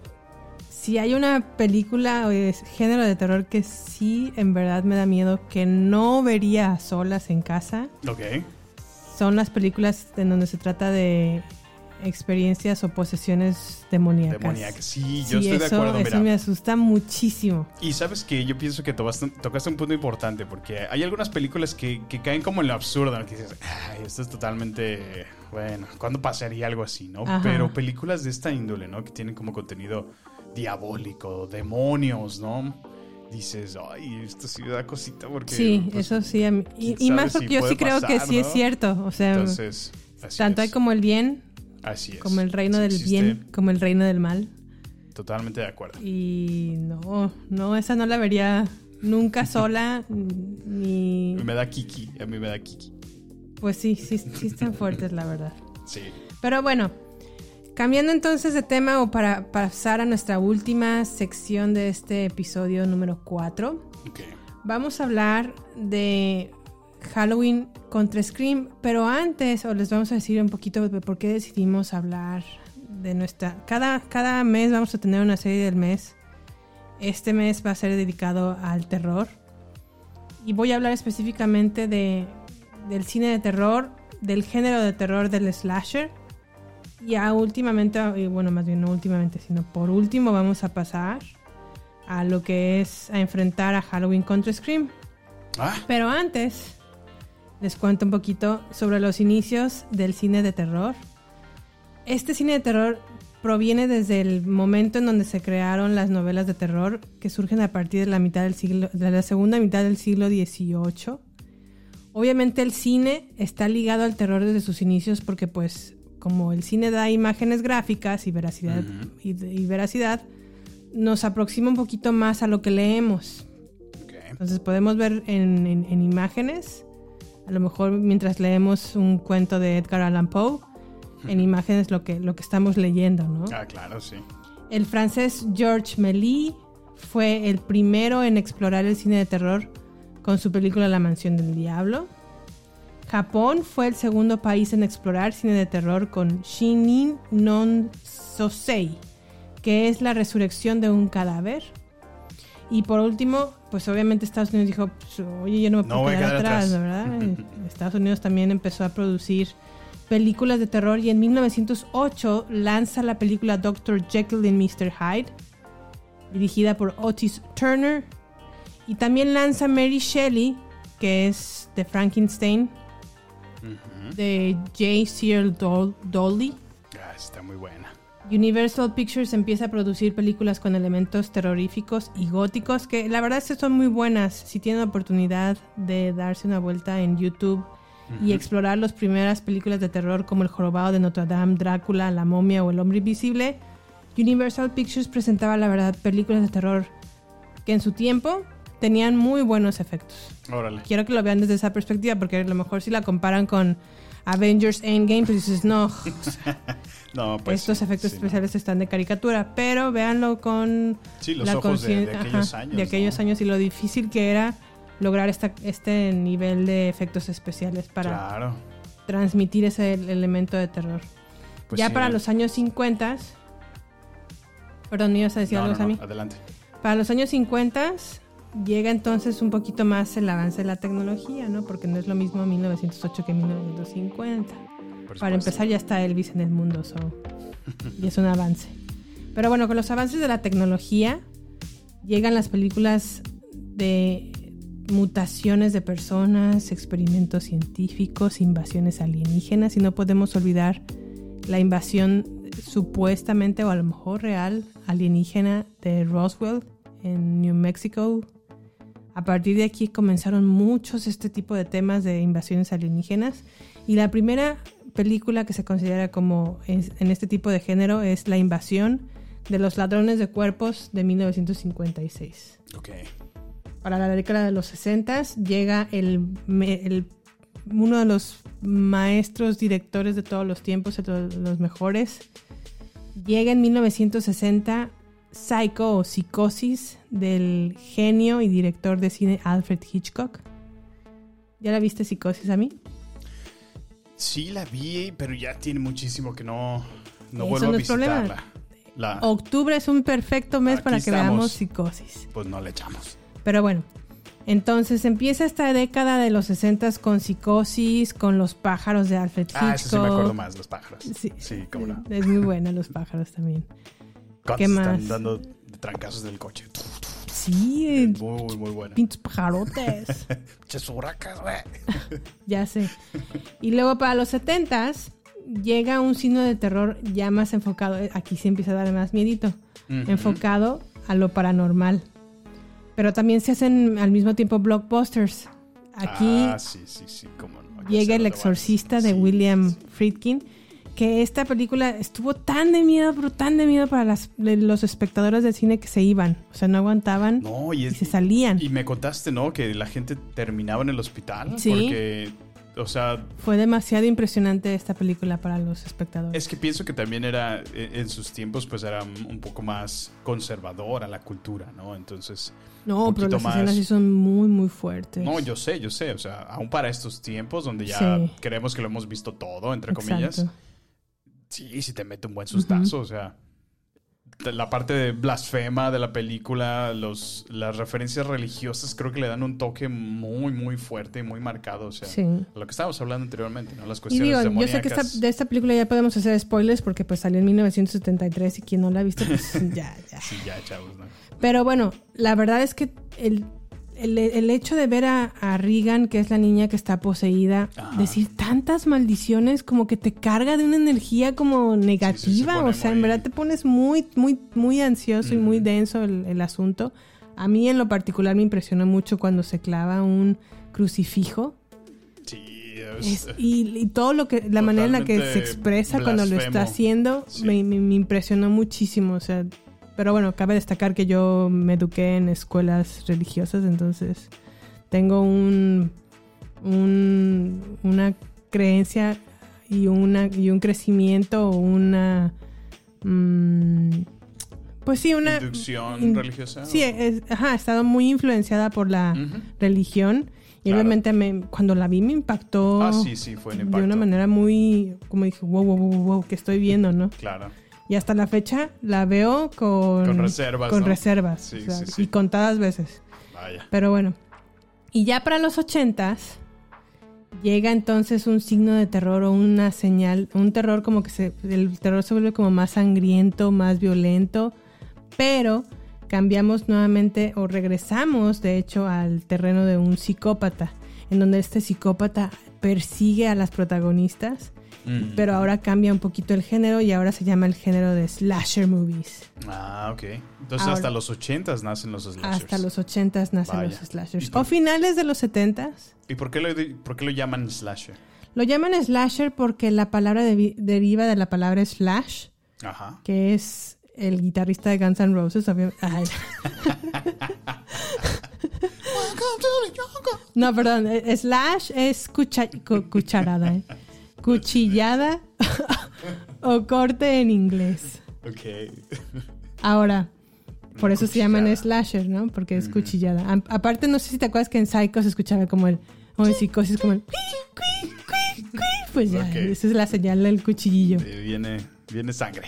si hay una película o género de terror que sí en verdad me da miedo, que no vería a solas en casa, Ok. son las películas en donde se trata de experiencias o posesiones demoníacas. Demoníaca. Sí, yo Sí, estoy de eso, acuerdo. eso Mira. me asusta muchísimo. Y sabes que yo pienso que tocaste, tocaste un punto importante porque hay algunas películas que, que caen como en lo absurdo, que dices, ay, esto es totalmente, bueno, ¿cuándo pasaría algo así, no? Ajá. Pero películas de esta índole, ¿no? Que tienen como contenido diabólico, demonios, ¿no? Dices, ay, esto sí da cosita porque... sí, pues, eso sí. a mí- y, más porque si yo sí creo que sí es cierto. O sea, Entonces, tanto hay como el bien, Así es. como el reino Sí del existe, bien, como el reino del mal. Totalmente de acuerdo. Y no, no, esa no la vería nunca [LAUGHS] sola, ni... Me da kiki, a mí me da kiki. Pues sí, sí, sí están fuertes, la verdad. Sí. Pero bueno, cambiando entonces de tema o para pasar a nuestra última sección de este episodio número 4, Ok. vamos a hablar de Halloween contra Scream, pero antes, o les vamos a decir un poquito de por qué decidimos hablar de nuestra... Cada, cada mes vamos a tener una serie del mes. Este mes va a ser dedicado al terror. y voy a hablar específicamente de, del cine de terror, del género de terror del slasher. Y a últimamente, y bueno, más bien no últimamente, sino por último vamos a pasar a lo que es a enfrentar a Halloween contra Scream. Ah, Pero antes, les cuento un poquito sobre los inicios del cine de terror. Este cine de terror proviene desde el momento en donde se crearon las novelas de terror que surgen a partir de la mitad del siglo, de la segunda mitad del siglo XVIII. Obviamente el cine está ligado al terror desde sus inicios porque pues como el cine da imágenes gráficas y veracidad, y, y veracidad nos aproxima un poquito más a lo que leemos. Entonces podemos ver en, en- en imágenes, a lo mejor mientras leemos un cuento de Edgar Allan Poe, en imágenes lo que, lo que estamos leyendo, ¿no? Ah, claro, sí. El francés Georges Méliès fue el primero en explorar el cine de terror con su película La Mansión del Diablo. Japón fue el segundo país en explorar cine de terror con Shinin non Sosei, que es la resurrección de un cadáver. Y por último, pues obviamente Estados Unidos dijo, pues, oye, yo no me puedo quedar quedar atrás, atrás. ¿verdad? [LAUGHS] Eh, Estados Unidos también empezó a producir películas de terror y en 1908 lanza la película Dr. Jekyll and Mr. Hyde, dirigida por Otis Turner. Y también lanza Mary Shelley, que es de Frankenstein, de J. Searle Dol- Dolly. Ah, está muy buena. Universal Pictures empieza a producir películas con elementos terroríficos y góticos que la verdad es que son muy buenas. Si tienen la oportunidad de darse una vuelta en YouTube y explorar las primeras películas de terror como El Jorobado de Notre Dame, Drácula, La Momia o El Hombre Invisible, Universal Pictures presentaba la verdad películas de terror que en su tiempo tenían muy buenos efectos Órale. quiero que lo vean desde esa perspectiva, porque a lo mejor si la comparan con Avengers Endgame, pues dices, no, [LAUGHS] No, pues. estos sí, efectos sí, especiales están de caricatura, pero véanlo con Sí, los la ojos de, aquellos ajá, años. de aquellos ¿no? años y lo difícil que era lograr esta, este nivel de efectos especiales para Claro. transmitir ese el- elemento de terror. Pues ya para ¿no? los años 50, perdón, ¿me ibas a decir No, algo, Sammy? Adelante. Para los años 50 llega entonces un poquito más el avance de la tecnología, ¿no? Porque no es lo mismo 1908 que 1950. Por Para supuesto. empezar ya está Elvis en el mundo, so, y es un avance. Pero bueno, con los avances de la tecnología llegan las películas de mutaciones de personas, experimentos científicos, invasiones alienígenas y no podemos olvidar la invasión supuestamente o a lo mejor real alienígena de Roswell en New Mexico. A partir de aquí comenzaron muchos este tipo de temas de invasiones alienígenas y la primera película que se considera como es- en este tipo de género es La invasión de los ladrones de cuerpos de 1956 Ok. para la década de los 60 llega el- uno de los maestros directores de todos los tiempos, de todos los mejores. Llega en 1960 Psycho o Psicosis del genio y director de cine Alfred Hitchcock. ¿Ya la viste Psicosis a mí? Sí, la vi, pero ya tiene muchísimo que no, no vuelvo no a visitarla. La, Octubre es un perfecto mes Aquí para que estamos. veamos Psicosis. Pues no le echamos. Pero bueno, entonces empieza esta década de los 60 con Psicosis, con los pájaros de Alfred Hitchcock. Ah, eso sí me acuerdo más, los pájaros. Sí, Sí, cómo no. Es muy buena los pájaros también. [LAUGHS] ¿Qué más? están dando trancazos del coche. Sí, Muy, muy buena. pintos pajarotes. [LAUGHS] Ches huracas, güey. [LAUGHS] ya sé. Y luego para los 70 llega un cine de terror ya más enfocado. Aquí sí empieza a dar más miedito. Enfocado a lo paranormal. Pero también se hacen al mismo tiempo blockbusters. Aquí Ah, sí, sí, sí, cómo no. Ya sé llega El. Exorcista de William. Friedkin, que esta película estuvo tan de miedo, pero tan de miedo para las- los espectadores del cine que se iban. O sea, no aguantaban No, y, se salían. Y me contaste, ¿no? Que la gente terminaba en el hospital. Sí. Porque, o sea, Fue demasiado impresionante esta película para los espectadores. es que pienso que también era, eh, en sus tiempos, pues era un poco más conservadora la cultura, ¿no? Entonces, no, pero las más- escenas sí son muy, muy fuertes. no, yo sé, yo sé, o sea, aún para estos tiempos donde ya Sí. creemos que lo hemos visto todo, entre Exacto. comillas, sí, sí te mete un buen sustazo, o sea, la parte de blasfema de la película, los, las referencias religiosas creo que le dan un toque muy, muy fuerte y muy marcado. O sea, Sí. lo que estábamos hablando anteriormente, ¿no? Las Y cuestiones digo, yo sé que esta- de esta película ya podemos hacer spoilers porque pues salió en 1973 y quien no la ha visto, pues [LAUGHS] ya, ya. Sí, ya, chavos, ¿no? Pero bueno, la verdad es que el, el- el hecho de ver a, a Regan, que es la niña que está poseída, Ajá. decir tantas maldiciones como que te carga de una energía como negativa. o sea, en verdad te pones muy, muy, muy ansioso y muy denso el, el asunto. A mí en lo particular me impresionó mucho cuando se clava un crucifijo. Sí, es- y, y todo lo que, la manera en la que se expresa cuando lo está haciendo Sí. me, me- me impresionó muchísimo. O sea, pero bueno, cabe destacar que yo me eduqué en escuelas religiosas, entonces tengo un, un- una creencia y una y un crecimiento una mm, pues sí una Inducción in- religiosa. sí es- ajá he estado muy influenciada por la religión y Claro. obviamente me, cuando la vi me impactó Ah, sí, sí, fue un de impacto. una manera muy como dije wow wow wow wow que estoy viendo no Claro. Y hasta la fecha la veo con Con reservas, con ¿no? reservas Sí, o sea, sí, sí. y contadas veces Vaya. pero bueno y ya para los ochentas llega entonces un signo de terror o una señal un terror como que se el terror se vuelve como más sangriento más violento pero cambiamos nuevamente o regresamos de hecho al terreno de un psicópata en donde este psicópata persigue a las protagonistas Mm. pero ahora cambia un poquito el género y ahora se llama el género de slasher movies. Ah, ok. Entonces Ahora- hasta los ochentas nacen los slashers. Hasta los 80s nacen Vaya. los slashers. ¿Y por- O finales de los 70s. ¿Y por qué lo, por qué lo llaman slasher? Lo llaman slasher porque la palabra deriva de la palabra slash, Ajá. que es el guitarrista de Guns N' Roses. [LAUGHS] No, perdón. eh, Slash es cucha- cu- cucharada. ¿eh? Cuchillada [LAUGHS] o corte en inglés. Ok. Ahora, por eso se llaman slasher, ¿no? Porque es cuchillada. A- aparte, no sé si te acuerdas que en Psycho se escuchaba como el... O en Psicosis como el... "Cui, cui, cui, cui". Pues ya, esa es la señal del cuchillillo. Eh, viene, viene sangre.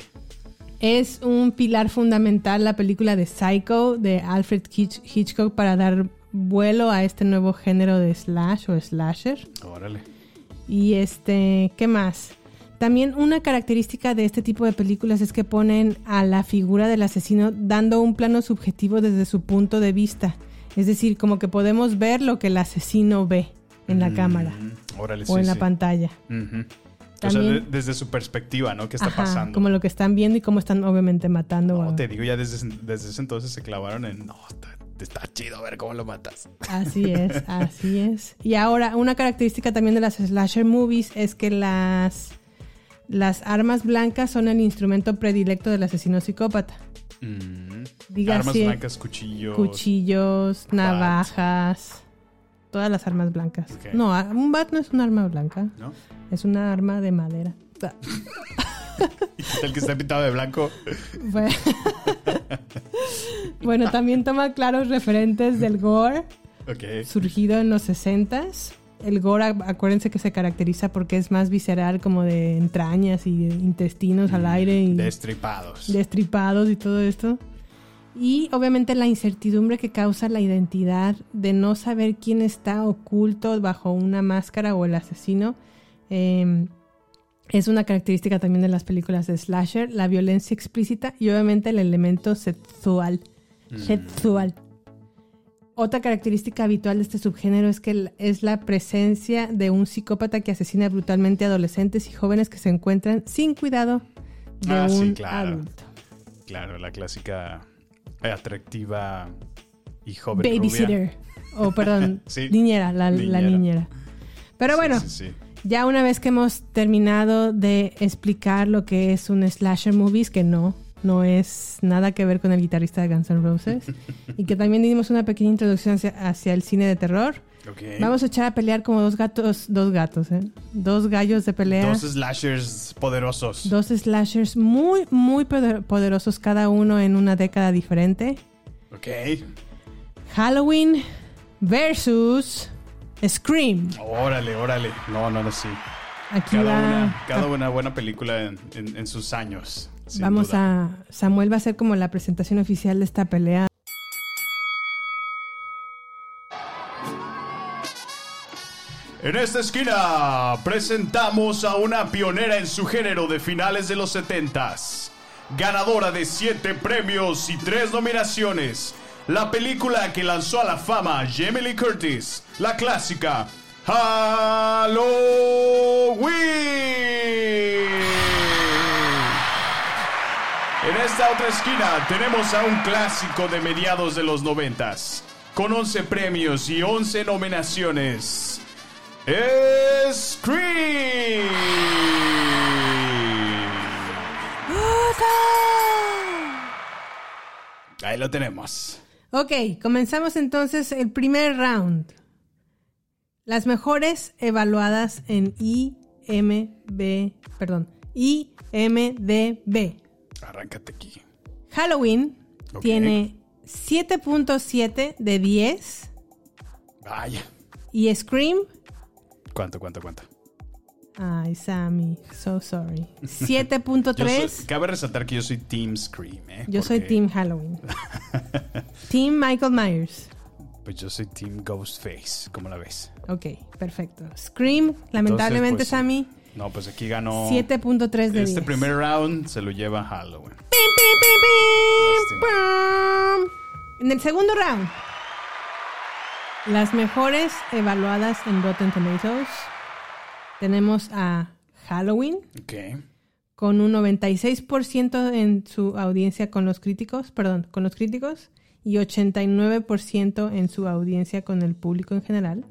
Es un pilar fundamental la película de Psycho de Alfred Hitch- Hitchcock para dar vuelo a este nuevo género de slash o slasher. Órale. Y este, ¿qué más? También una característica de este tipo de películas es que ponen a la figura del asesino dando un plano subjetivo desde su punto de vista. Es decir, como que podemos ver lo que el asesino ve en la cámara Mm, Órale, o sí, en la sí. pantalla. O sea, de- desde su perspectiva, ¿no? ¿Qué está Ajá, pasando? como lo que están viendo y cómo están obviamente matando. No, a- te digo, ya desde, desde ese entonces se clavaron en... No, está, está chido ver cómo lo matas. Así es, [LAUGHS] así es. Y ahora, una característica también de las slasher movies es que las, las armas blancas son el instrumento predilecto del asesino psicópata. Mm. Diga Armas así, blancas, cuchillos. Cuchillos, navajas, todas las armas blancas. No, un bat no es un arma blanca, ¿No? es una arma de madera. [LAUGHS] O [LAUGHS] sea, ¿Y qué tal que está pintado de blanco? bueno, también toma claros referentes del gore. Ok. surgido en los 60s. El gore, ac- acuérdense que se caracteriza porque es más visceral, como de entrañas y intestinos al aire y Destripados. destripados y todo esto. Y obviamente la incertidumbre que causa la identidad de no saber quién está oculto bajo una máscara o el asesino. eh, es una característica también de las películas de slasher, la violencia explícita y obviamente el elemento sexual. Sexual. Otra característica habitual de este subgénero es que es la presencia de un psicópata que asesina brutalmente a adolescentes y jóvenes que se encuentran sin cuidado de Ah, sí, un claro. adulto. Claro, la clásica atractiva y joven. Babysitter. O perdón, [LAUGHS] Sí. niñera, la, la Niñera. Pero bueno, sí, sí. Ya una vez que hemos terminado de explicar lo que es un slasher movies, que no, no es nada que ver con el guitarrista de Guns N' Roses, [LAUGHS] y que también dimos una pequeña introducción hacia, hacia el cine de terror, vamos a echar a pelear como dos gatos, dos gatos, ¿eh? Dos gallos de pelea. Dos slashers poderosos. Dos slashers muy, muy poder- poderosos, cada uno en una década diferente. Ok. Halloween versus Scream. Órale, órale. No, no, no, sí. Aquí Cada va. una, cada una buena película en, en- en sus años. Vamos duda. a. Samuel va a hacer como la presentación oficial de esta pelea. En esta esquina presentamos a una pionera en su género de finales de los 70s. Ganadora de 7 premios y 3 nominaciones. La película que lanzó a la fama a Jamie Lee Curtis. La clásica Halloween. En esta otra esquina tenemos a un clásico de mediados de los 90s. Con 11 premios y 11 nominaciones. Scream. Ahí lo tenemos. Ok, comenzamos entonces el primer round. Las mejores evaluadas en IMB, perdón, IMDB. Arráncate aquí. Halloween Ok. tiene 7.7 de 10 Vaya. y Scream, ¿Cuánto, cuánto, cuánto? Ay Sammy, so sorry, [LAUGHS] Yo 7.3. soy- cabe resaltar que yo soy Team Scream, ¿eh? Yo soy Team Halloween. [LAUGHS] team Michael Myers. Pues yo soy Team Ghostface, ¿cómo la ves? Ok, perfecto. Scream, lamentablemente, pues. Sammy, No, pues aquí ganó. 7.3 de 10. Este primer round se lo lleva Halloween. Pim, pim, pim. En el segundo round, las mejores evaluadas en Rotten Tomatoes. Tenemos a Halloween Ok. con un 96% en su audiencia con los críticos, perdón, con los críticos y 89% en su audiencia con el público en general.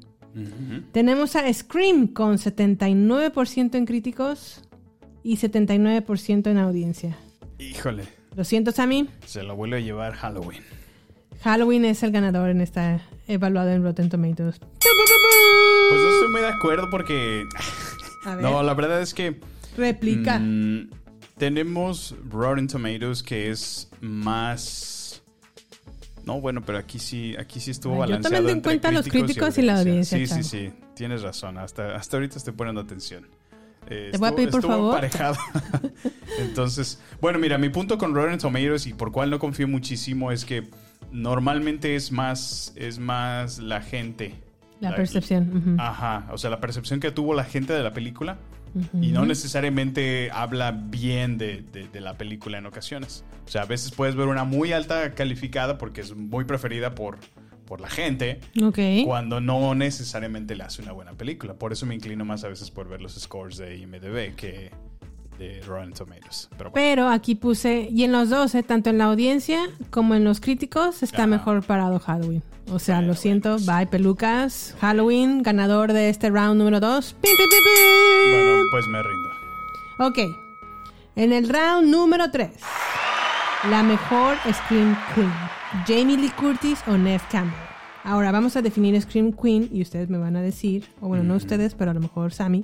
Tenemos a Scream con 79% en críticos y 79% en audiencia. Híjole, Lo siento, Sammy. se lo vuelve a llevar Halloween. Halloween es el ganador en esta evaluada en Rotten Tomatoes. Pues no estoy muy de acuerdo porque. A [LAUGHS] ver, No, la verdad es que. réplica. mm, tenemos Rotten Tomatoes que es más. No, bueno, pero aquí sí, aquí sí estuvo Ay, yo balanceado. tomando en cuenta los críticos y la audiencia, Sí, sí, sí. Tienes razón. Hasta, hasta ahorita estoy poniendo atención. Eh, Te voy a estuvo- pedir, por estuvo favor. emparejado. [LAUGHS] Entonces, bueno, mira, mi punto con Rotten Tomatoes y por cual no confío muchísimo es que normalmente es más, es más la gente. La percepción. Ajá, o sea, la percepción que tuvo la gente de la película y no necesariamente habla bien de, de- de la película en ocasiones. O sea, a veces puedes ver una muy alta calificada porque es muy preferida por, por la gente, Ok. cuando no necesariamente le hace una buena película. Por eso me inclino más a veces por ver los scores de IMDb que de Rotten Tomatoes. Pero bueno, Pero aquí puse, y en los dos, eh, tanto en la audiencia como en los críticos, está mejor parado Halloween. O sea, Bueno, lo siento, bueno, pues. bye pelucas. Halloween, ganador de este round número 2. ¡Pim, pim, pim, pim! bueno, pues me rindo. Ok. En el round número 3. La mejor Scream Queen. Jamie Lee Curtis o Neve Campbell. Ahora vamos a definir Scream Queen y ustedes me van a decir, o bueno, no ustedes, pero a lo mejor Sammy,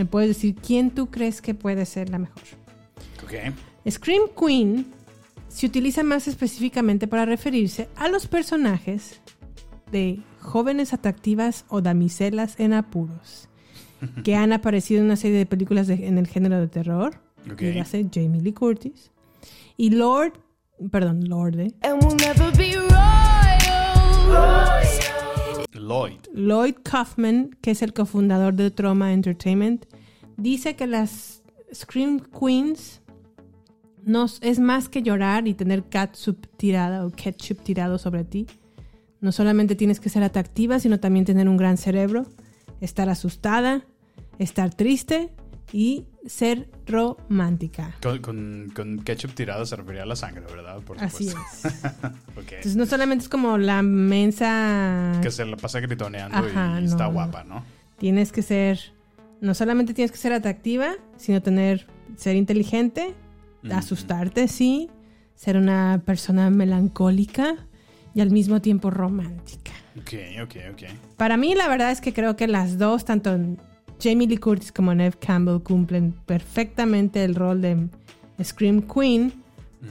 me puedes decir quién tú crees que puede ser la mejor. Ok. Scream Queen se utiliza más específicamente para referirse a los personajes de jóvenes atractivas o damiselas en apuros [LAUGHS] que han aparecido en una serie de películas de- en el género de terror. Ok. Dígase Jamie Lee Curtis. Y Lord, perdón, Lorde, And we'll never be royal. Lloyd. Lloyd Kaufman, que es el cofundador de Trauma Entertainment, dice que las Scream Queens nos, es más que llorar y tener catsup tirada o ketchup tirado sobre ti. No solamente tienes que ser atractiva, sino también tener un gran cerebro, estar asustada, estar triste y ser romántica. Con, con, con ketchup tirado se refería a la sangre, ¿verdad? Por Así supuesto. es. [LAUGHS] Entonces no solamente es como la mensa que se la pasa gritoneando Ajá, y está no. guapa, ¿no? tienes que ser, no solamente tienes que ser atractiva, sino tener, ser inteligente, asustarte, sí, ser una persona melancólica y al mismo tiempo romántica. Ok, ok, ok. Para mí la verdad es que creo que las dos, tanto Jamie Lee Curtis como Neve Campbell, cumplen perfectamente el rol de Scream Queen,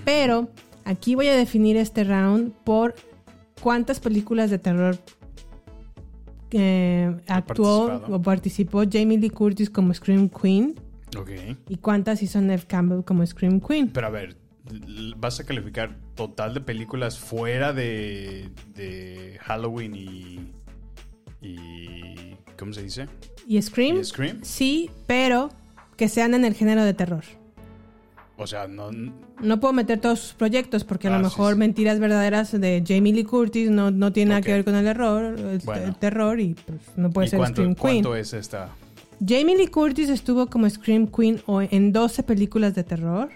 pero aquí voy a definir este round por cuántas películas de terror eh, actuó participado. o participó Jamie Lee Curtis como Scream Queen. ¿Y cuántas hizo Neve Campbell como Scream Queen? Pero a ver, ¿vas a calificar total de películas fuera de, de Halloween y, y... ¿Cómo se dice? ¿Y Scream? ¿Y Scream? Sí, pero que sean en el género de terror. O sea, no... No puedo meter todos sus proyectos porque a Ah, lo sí, mejor sí. Mentiras Verdaderas de Jamie Lee Curtis no, no tiene nada que ver con el error, el, Bueno. el terror y pues no puede ¿Y ser cuánto, Scream Queen. cuánto es esta? Jamie Lee Curtis estuvo como Scream Queen en 12 películas de terror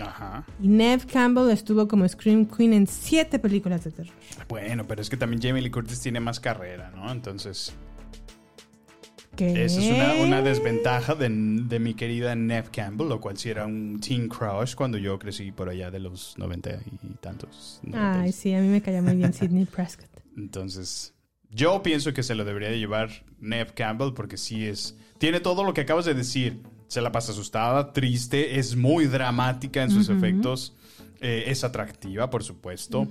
Ajá. y Neve Campbell estuvo como Scream Queen en 7 películas de terror. Bueno, pero es que también Jamie Lee Curtis tiene más carrera, ¿no? Entonces, ¿Qué? esa es una, una desventaja de, de mi querida Neve Campbell, lo cual sí era un teen crush cuando yo crecí por allá de los 90 y tantos. Ay, sí, a mí me caía muy bien Sidney Prescott. [LAUGHS] Entonces, yo pienso que se lo debería de llevar Neve Campbell porque sí es... Tiene todo lo que acabas de decir. Se la pasa asustada, triste, es muy dramática en sus efectos. eh, es atractiva, por supuesto.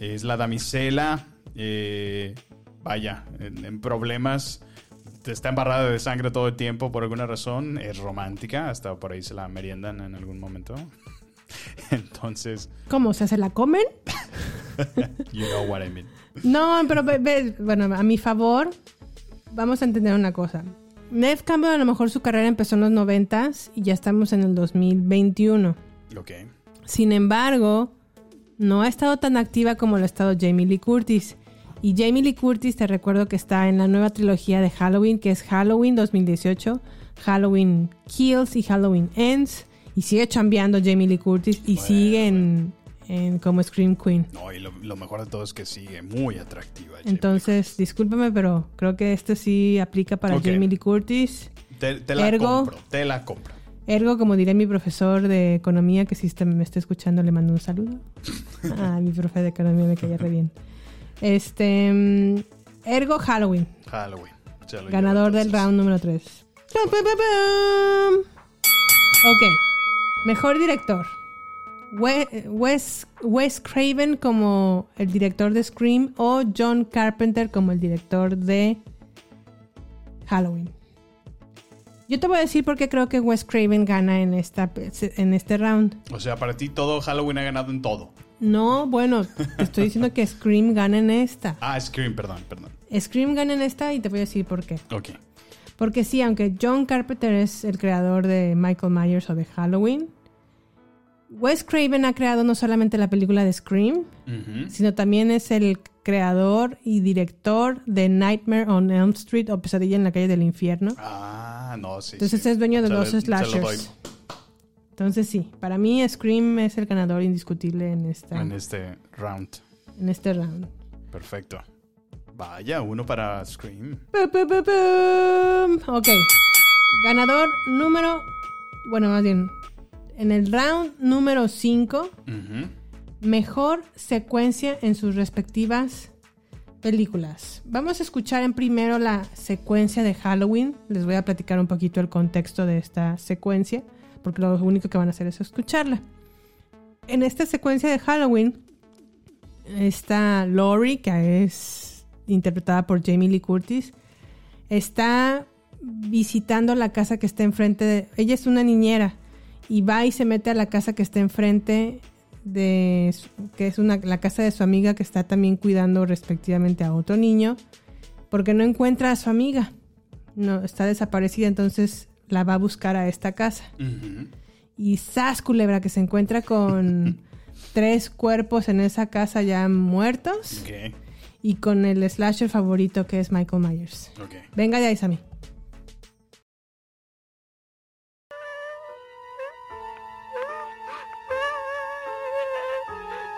Es la damisela. eh, vaya, en, en problemas. Está embarrada de sangre todo el tiempo por alguna razón. Es romántica. Hasta por ahí se la meriendan en algún momento. [LAUGHS] Entonces, ¿Cómo? ¿Se se la comen? [LAUGHS] you know what I mean. No, pero ve- ve- bueno, a mi favor, vamos a entender una cosa. Neve Campbell a lo mejor su carrera empezó en los 90 y ya estamos en el 2021. Ok. Sin embargo, no ha estado tan activa como lo ha estado Jamie Lee Curtis. Y Jamie Lee Curtis te recuerdo que está en la nueva trilogía de Halloween, que es Halloween 2018, Halloween Kills y Halloween Ends. Y sigue chambeando Jamie Lee Curtis y sigue en, en como Scream Queen. No, y lo, lo mejor de todo es que sigue muy atractiva. Jamie Entonces, discúlpame, pero creo que este sí aplica para. Jamie Lee Curtis. Te, te la ergo- compro, te la compro. Ergo, como diría mi profesor de economía, que si está- me está escuchando, le mando un saludo. [LAUGHS] Ah, mi profe de economía me caía re bien. Este. mm, Ergo Halloween, Halloween. ganador del round número 3. Ok. Mejor director. We- Wes, Wes Craven como el director de Scream o John Carpenter como el director de Halloween. Yo te voy a decir por qué creo que Wes Craven gana en, esta, en este round. O sea, para ti todo Halloween ha ganado en todo. No, bueno, te estoy diciendo que Scream gana en esta. [LAUGHS] Ah, Scream, perdón, perdón. Scream gana en esta y te voy a decir por qué. Ok. Porque sí, aunque John Carpenter es el creador de Michael Myers o de Halloween, Wes Craven ha creado no solamente la película de Scream, sino también es el creador y director de Nightmare on Elm Street o Pesadilla en la calle del infierno. Ah, no, sí. Entonces sí. es dueño de Se dos le- slashers. Entonces sí, para mí Scream es el ganador indiscutible en, esta, En este round. en este round. Perfecto. Vaya, uno para Scream. Pum. Ok. Ganador número. Bueno, más bien. En el round número 5, Ujú. mejor secuencia en sus respectivas películas. Vamos a escuchar en primero la secuencia de Halloween. Les voy a platicar un poquito el contexto de esta secuencia, porque lo único que van a hacer es escucharla. En esta secuencia de Halloween está Laurie, que es interpretada por Jamie Lee Curtis, está visitando la casa que está enfrente de... Ella es una niñera y va y se mete a la casa que está enfrente de... que es una, la casa de su amiga que está también cuidando respectivamente a otro niño, porque no encuentra a su amiga. No, está desaparecida, entonces la va a buscar a esta casa. Y Sas Culebra, que se encuentra con [LAUGHS] tres cuerpos en esa casa ya muertos y con el slasher favorito que es Michael Myers. Venga ya, Isami.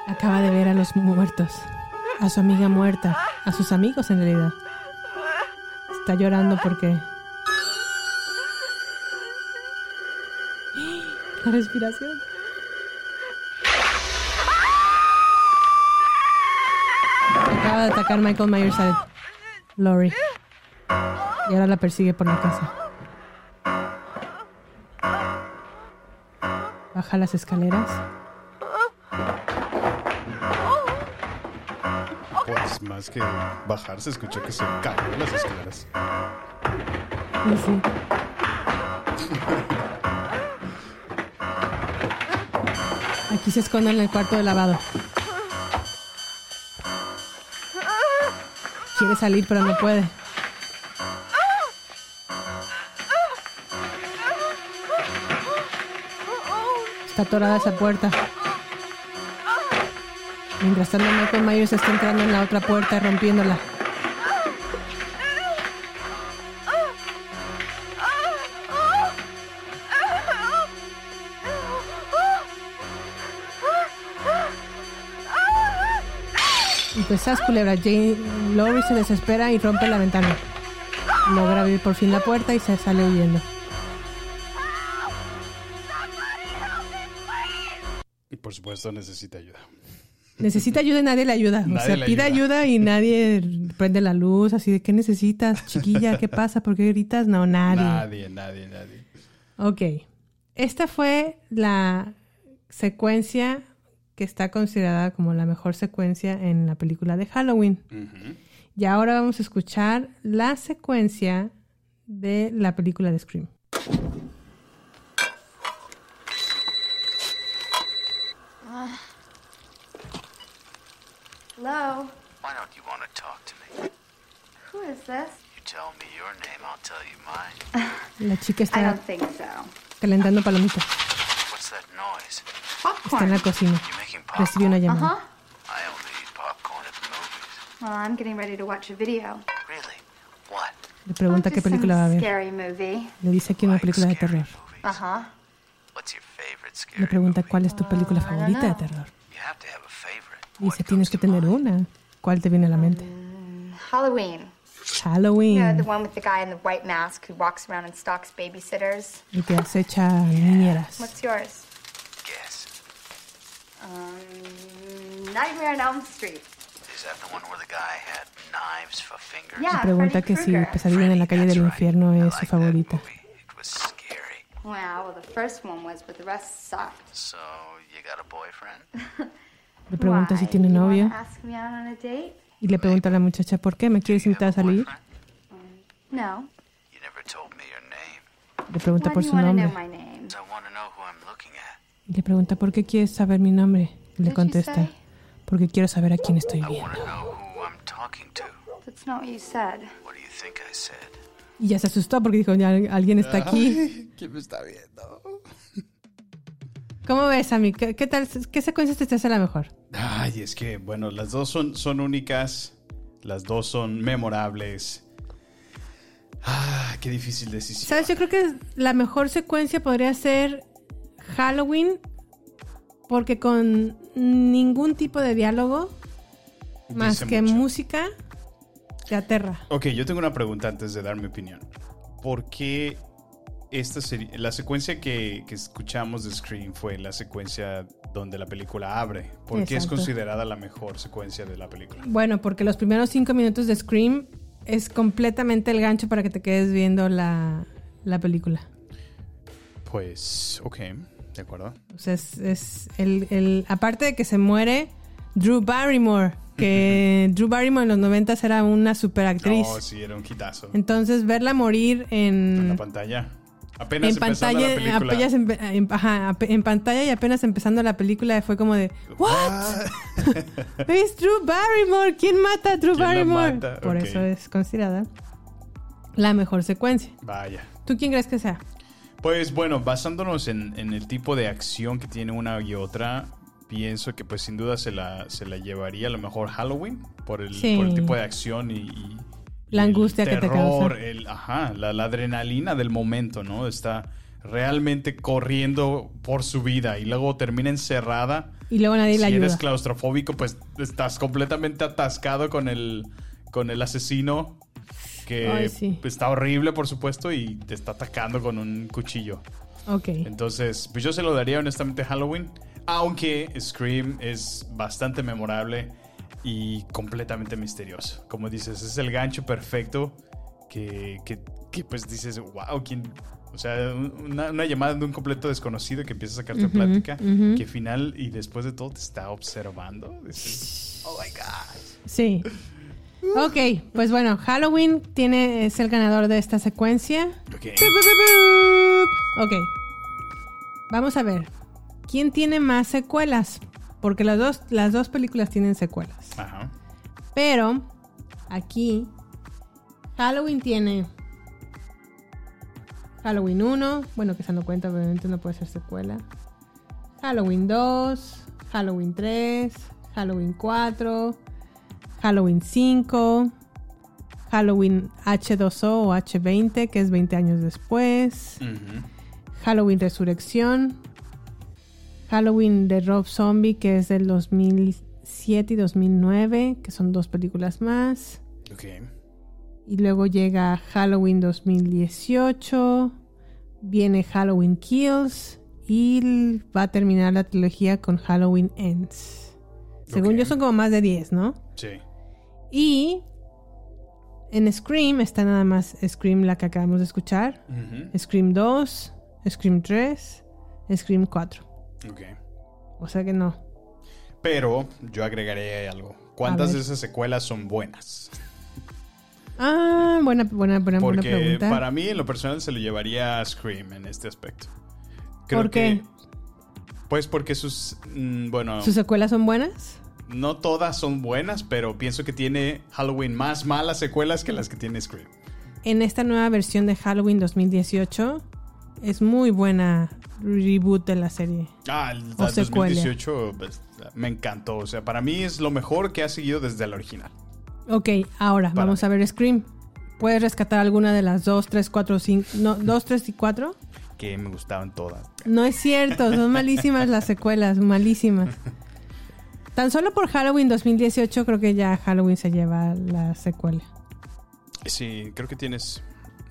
Acaba de ver a los muertos, a su amiga muerta, a sus amigos en realidad. Está llorando porque... La respiración. Acaba de atacar Michael Myers a Lori. Y ahora la persigue por la casa. Baja las escaleras. Pues más que bajar, se escuchó que se cayó las escaleras. Y sí. [LAUGHS] Aquí se esconde en el cuarto de lavado. Quiere salir, pero no puede. Está atorada esa puerta. Mientras tanto, Michael Myers está entrando en la otra puerta rompiéndola. Culebra, Jane Laurie se desespera y rompe la ventana. Logra abrir por fin la puerta y se sale huyendo. Y por supuesto necesita ayuda. Necesita ayuda y nadie le ayuda. O Nadie sea, le pide ayuda. ayuda y nadie prende la luz. Así de, ¿qué necesitas, chiquilla? ¿Qué pasa? ¿Por qué gritas? No, nadie. Nadie, nadie, nadie. Ok. Esta fue la secuencia que está considerada como la mejor secuencia en la película de Halloween. Y ahora vamos a escuchar la secuencia de la película de Scream. Hello? Why don't you want to talk to me? Who is this? You tell me your name, I'll tell you mine. La chica I está don't think so. calentando palomitas. What's that noise? Está en la cocina. Recibe una llamada. Uh-huh. I only eat popcorn at the movies. Well, I'm getting ready to watch a video. Really? What? Le pregunta Oh, qué película va a ver. Scary movie. Le dice aquí una película de terror. movies? Uh-huh. What's your favorite scary Le pregunta movie? cuál es tu película Uh, favorita de terror. You have to have a favorite. Dice, What tienes que tener mind? una. ¿Cuál te viene a la mente? Halloween. You Halloween. know, the one with Um, Nightmare on Elm Street. Is that the one where the guy had knives for fingers? Yeah, Pregunta que si. Pesadilla en la calle del infierno es su favorita. movie. It was scary. Wow, well, the first one was, but the rest sucked. So, you got a boyfriend? [LAUGHS] Le pregunta si tiene novio y le pregunta a la muchacha, ¿por qué me quieres invitar a salir? boyfriend? No. You never told me your name. Le pregunta por su nombre. Le pregunta, ¿por qué quieres saber mi nombre? Le contesta, porque quiero saber a quién estoy viendo. Y ya se asustó porque dijo, ya alguien está aquí. ¿Quién me está viendo? ¿Cómo ves, Ami? ¿Qué, qué tal? ¿Qué secuencia te hace la mejor? Ay, es que, bueno, las dos son, son únicas. Las dos son memorables. Ah, qué difícil decisión. ¿Sabes? Yo creo que la mejor secuencia podría ser Halloween porque con ningún tipo de diálogo más que mucho. música te aterra. Ok, yo tengo una pregunta antes de dar mi opinión. ¿Por qué esta serie, la secuencia que, que escuchamos de Scream fue la secuencia donde la película abre? ¿Por qué es considerada la mejor secuencia de la película? Bueno, porque los primeros cinco minutos de Scream es completamente el gancho para que te quedes viendo la, la película. Pues, ok, de acuerdo. O sea, es, es el, el- aparte de que se muere Drew Barrymore, que Drew Barrymore en los noventas era una super actriz. No, sí, era un hitazo. Entonces, verla morir En en, la pantalla. Apenas en pantalla, la película. apenas empe- en, ajá, ape- en pantalla y apenas empezando la película fue como de ¿What? [LAUGHS] ¿Es Drew Barrymore? ¿Quién mata a Drew ¿Quién la Barrymore? Por eso es considerada la mejor secuencia. Vaya. ¿Tú quién crees que sea? Pues bueno, basándonos en, en el tipo de acción que tiene una y otra, pienso que pues sin duda se la, se la llevaría a lo mejor Halloween por el, Sí. por el tipo de acción y, y- La angustia que te causa. el- ajá, la, la adrenalina del momento, ¿no? Está realmente corriendo por su vida y luego termina encerrada. Y luego nadie si la ayuda. eres claustrofóbico, pues estás completamente atascado con el, con el asesino que Ay, sí. está horrible, por supuesto, y te está atacando con un cuchillo. Ok. Entonces, pues yo se lo daría honestamente a Halloween. Aunque Scream es bastante memorable y completamente misterioso. Como dices, es el gancho perfecto que, que, que, pues dices, wow, ¿quién? O sea, una, una llamada de un completo desconocido que empieza a sacarte Ujú, plática, ujú. que al final y después de todo te está observando. Dices, oh my God. Sí. Ok, pues bueno, Halloween tiene, es el ganador de esta secuencia. Ok. Ok. Vamos a ver. ¿quién tiene más secuelas? Porque las dos, las dos películas tienen secuelas. Ajá. Pero aquí Halloween tiene Halloween 1, bueno que se no cuenta, obviamente no puede ser secuela. Halloween 2, Halloween 3, Halloween 4, Halloween 5, Halloween H2O o H20, que es 20 años después. Halloween Resurrección. Halloween de Rob Zombie, que es del 2007 y 2009, que son dos películas más. Ok. Y luego llega Halloween 2018. Viene Halloween Kills. Y va a terminar la trilogía con Halloween Ends. Según yo son como más de 10, ¿no? Sí. Y en Scream está nada más Scream la que acabamos de escuchar. Scream 2, Scream 3, Scream 4. Ok. O sea que no. Pero yo agregaré algo. ¿Cuántas de esas secuelas son buenas? Ah, buena, buena, buena, buena Porque pregunta. para mí, en lo personal, se lo llevaría a Scream en este aspecto. ¿Por qué? pues porque sus. mm, bueno, ¿Sus secuelas son buenas? No todas son buenas, pero pienso que tiene Halloween más malas secuelas que las que tiene Scream. En esta nueva versión de Halloween 2018 es muy buena reboot de la serie. Ah, el O del secuela. 2018 pues, me encantó. O sea, para mí es lo mejor que ha seguido desde el original. Ok, ahora Para vamos mí. a ver Scream. ¿Puedes rescatar alguna de las 2, 3, 4, 5? No, 2, 3 y 4? Que me gustaban todas. No es cierto, son malísimas las secuelas, malísimas. [LAUGHS] Tan solo por Halloween 2018 creo que ya Halloween se lleva la secuela. Sí, creo que tienes.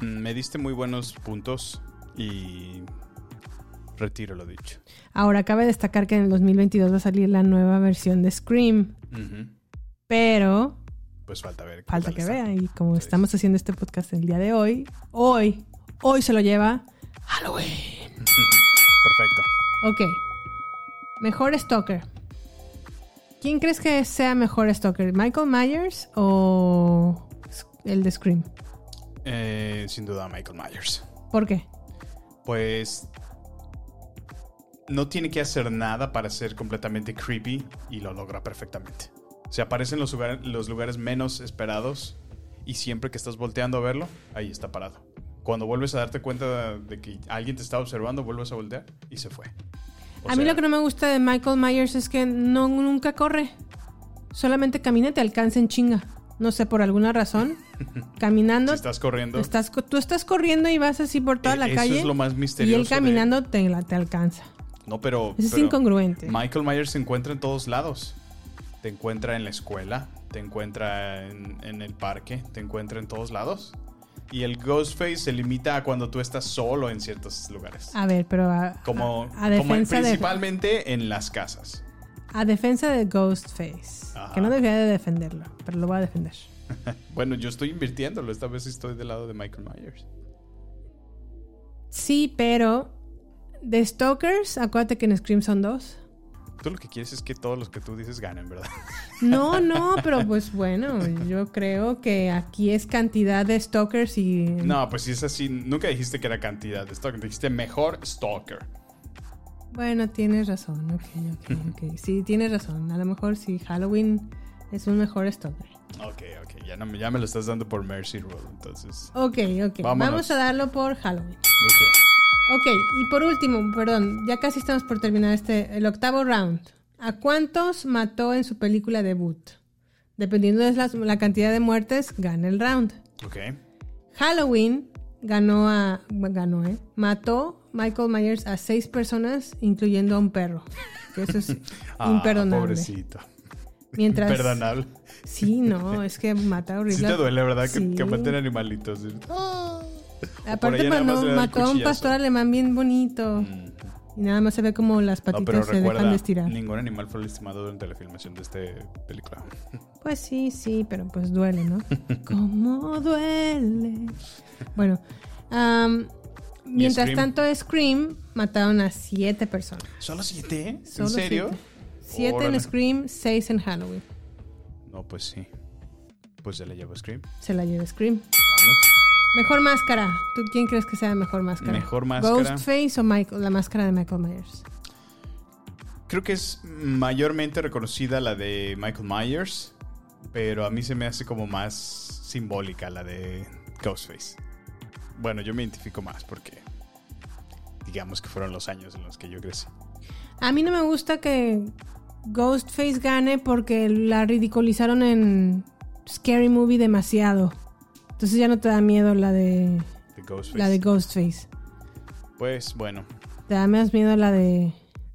mm, Me diste muy buenos puntos y. Retiro lo dicho. Ahora cabe destacar que en el 2022 va a salir la nueva versión de Scream, pero Pues falta ver. falta que está. vea y como Sí, estamos haciendo este podcast el día de hoy, hoy, hoy se lo lleva Halloween. [LAUGHS] Perfecto. Ok. Mejor Stalker. ¿Quién crees que sea mejor Stalker? ¿Michael Myers o el de Scream? Eh, sin duda, Michael Myers. ¿Por qué? Pues. No tiene que hacer nada para ser completamente creepy y lo logra perfectamente. Se aparece en los, lugar- los lugares menos esperados y siempre que estás volteando a verlo, ahí está parado. Cuando vuelves a darte cuenta de que alguien te está observando, vuelves a voltear y se fue. O a mí lo que no me gusta de Michael Myers es que no nunca corre. Solamente camina y te alcanza en chinga. No sé, por alguna razón. [LAUGHS] Caminando. Si estás corriendo. estás tú estás corriendo y vas así por toda E- la eso calle. es lo más y misterioso él de- caminando te, la- te alcanza. No, pero. Eso es pero incongruente. Michael Myers se encuentra en todos lados. Te encuentra en la escuela, te encuentra en, en el parque, te encuentra en todos lados. Y el Ghostface se limita a cuando tú estás solo en ciertos lugares. A ver, pero a, como, a- a como en- defensa de, principalmente en las casas. a defensa de Ghostface. Ajá. Que no debería de defenderlo, pero lo voy a defender. [LAUGHS] Bueno, yo estoy invirtiéndolo. Esta vez estoy del lado de Michael Myers. Sí, pero de Stalkers, acuérdate que en Scream son dos. Tú lo que quieres es que todos los que tú dices ganen, ¿verdad? [LAUGHS] No, no, pero pues bueno, yo creo que aquí es cantidad de Stalkers y... No, pues si es así, nunca dijiste que era cantidad de stalker, dijiste mejor stalker. Bueno, tienes razón, ok, ok, ok. [LAUGHS] Sí, tienes razón. A lo mejor sí, Halloween es un mejor Stalker. Ok, ok, ya, no, me- ya me lo estás dando por Mercy Roll, entonces. Ok, ok. Vámonos. Vamos a darlo por Halloween. Ok. Ok, y por último, perdón, ya casi estamos por terminar este, el octavo round. ¿A cuántos mató en su película debut? Dependiendo de la, la cantidad de muertes, gana el round. Ok. Halloween ganó a. Ganó, ¿eh? Mató Michael Myers a seis personas, incluyendo a un perro. Que eso es [LAUGHS] Ah, imperdonable. Pobrecito. Mientras. Imperdonable. Sí, no, es que mata horrible. [LAUGHS] Sí te duele, ¿verdad? Que- Sí. Que, maten animalitos. Aparte, ahí más cuando mató a un pastor alemán bien bonito. Y nada más se ve como las No, patitas se dejan recuerda, de estirar. ningún animal fue lastimado durante la filmación de esta película. [LAUGHS] Pues sí, sí, pero pues duele, ¿no? [LAUGHS] ¿Cómo duele? Bueno, mientras Scream? tanto, Scream mataron a siete personas. ¿Solo siete? Solo ¿En serio? Siete, en Scream, seis en Halloween. No, pues sí. Pues se le llevó Scream. Se la lleva Scream. Vámonos. Mejor máscara. ¿Tú quién crees que sea mejor máscara? Mejor máscara. ¿Ghostface o Michael, la máscara de Michael Myers? creo que es mayormente reconocida la de Michael Myers, pero a mí se me hace como más simbólica la de Ghostface. Bueno, yo me identifico más porque digamos que fueron los años en los que yo crecí. A mí no me gusta que Ghostface gane porque la ridiculizaron en Scary Movie demasiado. Entonces ya no te da miedo la de Ghostface. la de Ghostface. Pues bueno, Te da más miedo la de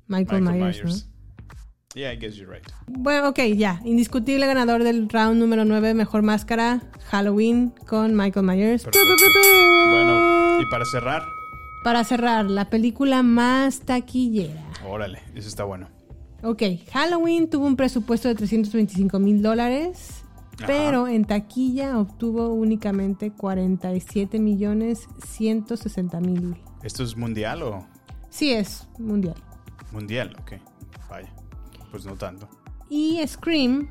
Michael, Michael Myers, Myers. ¿no? Yeah, I guess you're right. Bueno, ok, ya. Indiscutible ganador del round número 9, mejor máscara, Halloween con Michael Myers. Bueno, y para cerrar, Para cerrar, la película más taquillera. órale, eso está bueno. Ok, Halloween tuvo un presupuesto de 325 mil dólares, Ajá. pero en taquilla obtuvo únicamente 47 millones 160 mil. ¿Esto es mundial o Sí es mundial. mundial? Ok, vaya. Pues no tanto. Y Scream,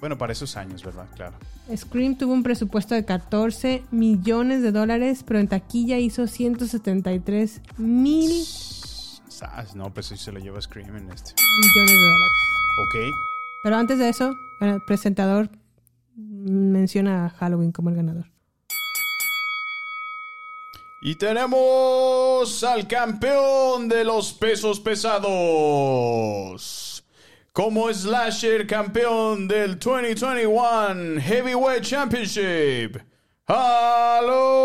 Bueno, para esos años, ¿verdad? Claro. Scream tuvo un presupuesto de 14 millones de dólares, pero en taquilla hizo 173 mil Sas, No, pues sí se lo lleva Scream en este. millones de dólares. Ok. Pero antes de eso, el presentador menciona a Halloween como el ganador. Y tenemos al campeón de los pesos pesados. Como Slasher campeón del 2021 Heavyweight Championship. Halloween.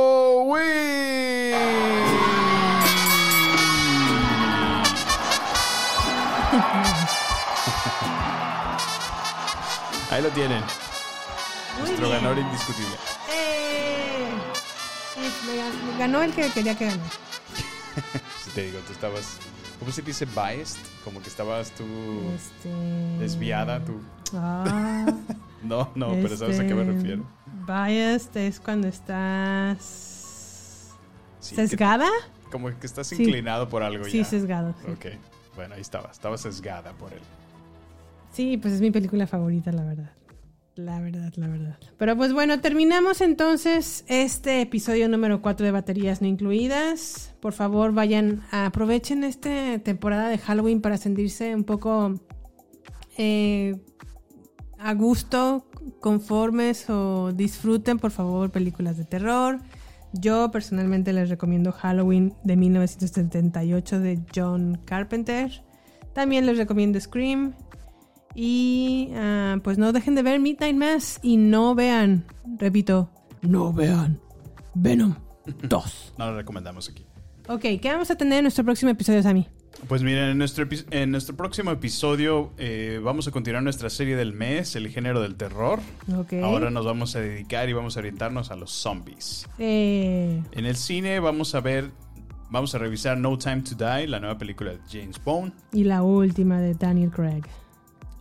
Ahí lo tienen. Nuestro ganador indiscutible. ¡Eh! Me ganó el que quería que ganara. [LAUGHS] Si te digo, tú estabas. ¿Cómo se dice biased? Como que estabas tú Este... desviada, tú. Ah, [LAUGHS] No, no, pero sabes a qué me este, refiero. Biased es cuando estás... Sí, que- ¿Sesgada? como que estás Sí. inclinado por algo Sí, ya. sesgado. sí. Ok. Bueno, ahí estaba. Estaba sesgada por él. Sí, pues es mi película favorita, la verdad. La verdad, la verdad. Pero pues bueno, terminamos entonces este episodio número 4 de baterías no incluidas. Por favor, vayan, aprovechen esta temporada de Halloween para sentirse un poco eh, a gusto, conformes o disfruten, por favor, películas de terror. Yo personalmente les recomiendo Halloween de 1978 de John Carpenter. También les recomiendo Scream. Y ah, pues no dejen de ver Midnight Mass y no vean, repito, no vean Venom 2. [LAUGHS] No lo recomendamos aquí. Ok, ¿qué vamos a tener en nuestro próximo episodio, Sammy? Pues miren, en nuestro, en nuestro próximo episodio eh, vamos a continuar nuestra serie del mes, el género del terror. Ok. Ahora nos vamos a dedicar y vamos a orientarnos a los zombies. Eh, En el cine vamos a ver, vamos a revisar No Time to Die, la nueva película de James Bond. y la última de Daniel Craig.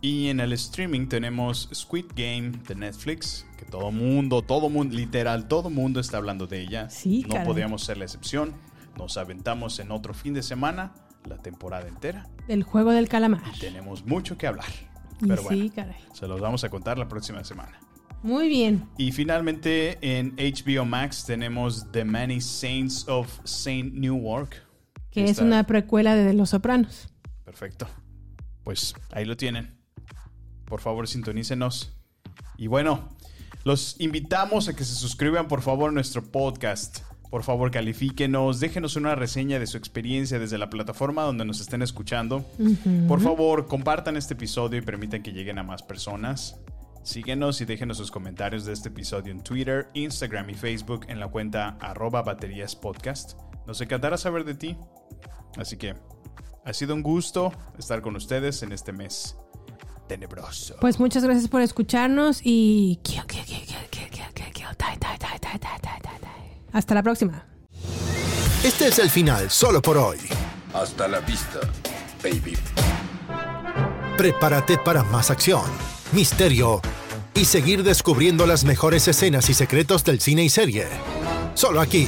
Y en el streaming tenemos Squid Game de Netflix, que todo mundo, todo mundo, literal, todo mundo está hablando de ella. Sí, no caray. podíamos ser la excepción. Nos aventamos en otro fin de semana, la temporada entera. El juego del calamar. Tenemos mucho que hablar. Pero sí, bueno, caray. se los vamos a contar la próxima semana. Muy bien. Y finalmente en HBO Max tenemos The Many Saints of Saint Newark. Que es una precuela de Los Sopranos. Perfecto. Pues ahí lo tienen. Por favor, sintonícenos. Y bueno, los invitamos a que se suscriban por favor a nuestro podcast. Por favor, califíquenos, déjenos una reseña de su experiencia desde la plataforma donde nos estén escuchando. Por favor, compartan este episodio y permitan que lleguen a más personas. Síguenos y déjenos sus comentarios de este episodio en Twitter, Instagram y Facebook en la cuenta arroba baterías podcast. Nos encantará saber de ti. Así que ha sido un gusto estar con ustedes en este mes tenebroso. Pues muchas gracias por escucharnos y... Hasta la próxima. Este es el final solo por hoy. Hasta la vista, baby. Prepárate para más acción, misterio y seguir descubriendo las mejores escenas y secretos del cine y serie. Solo aquí,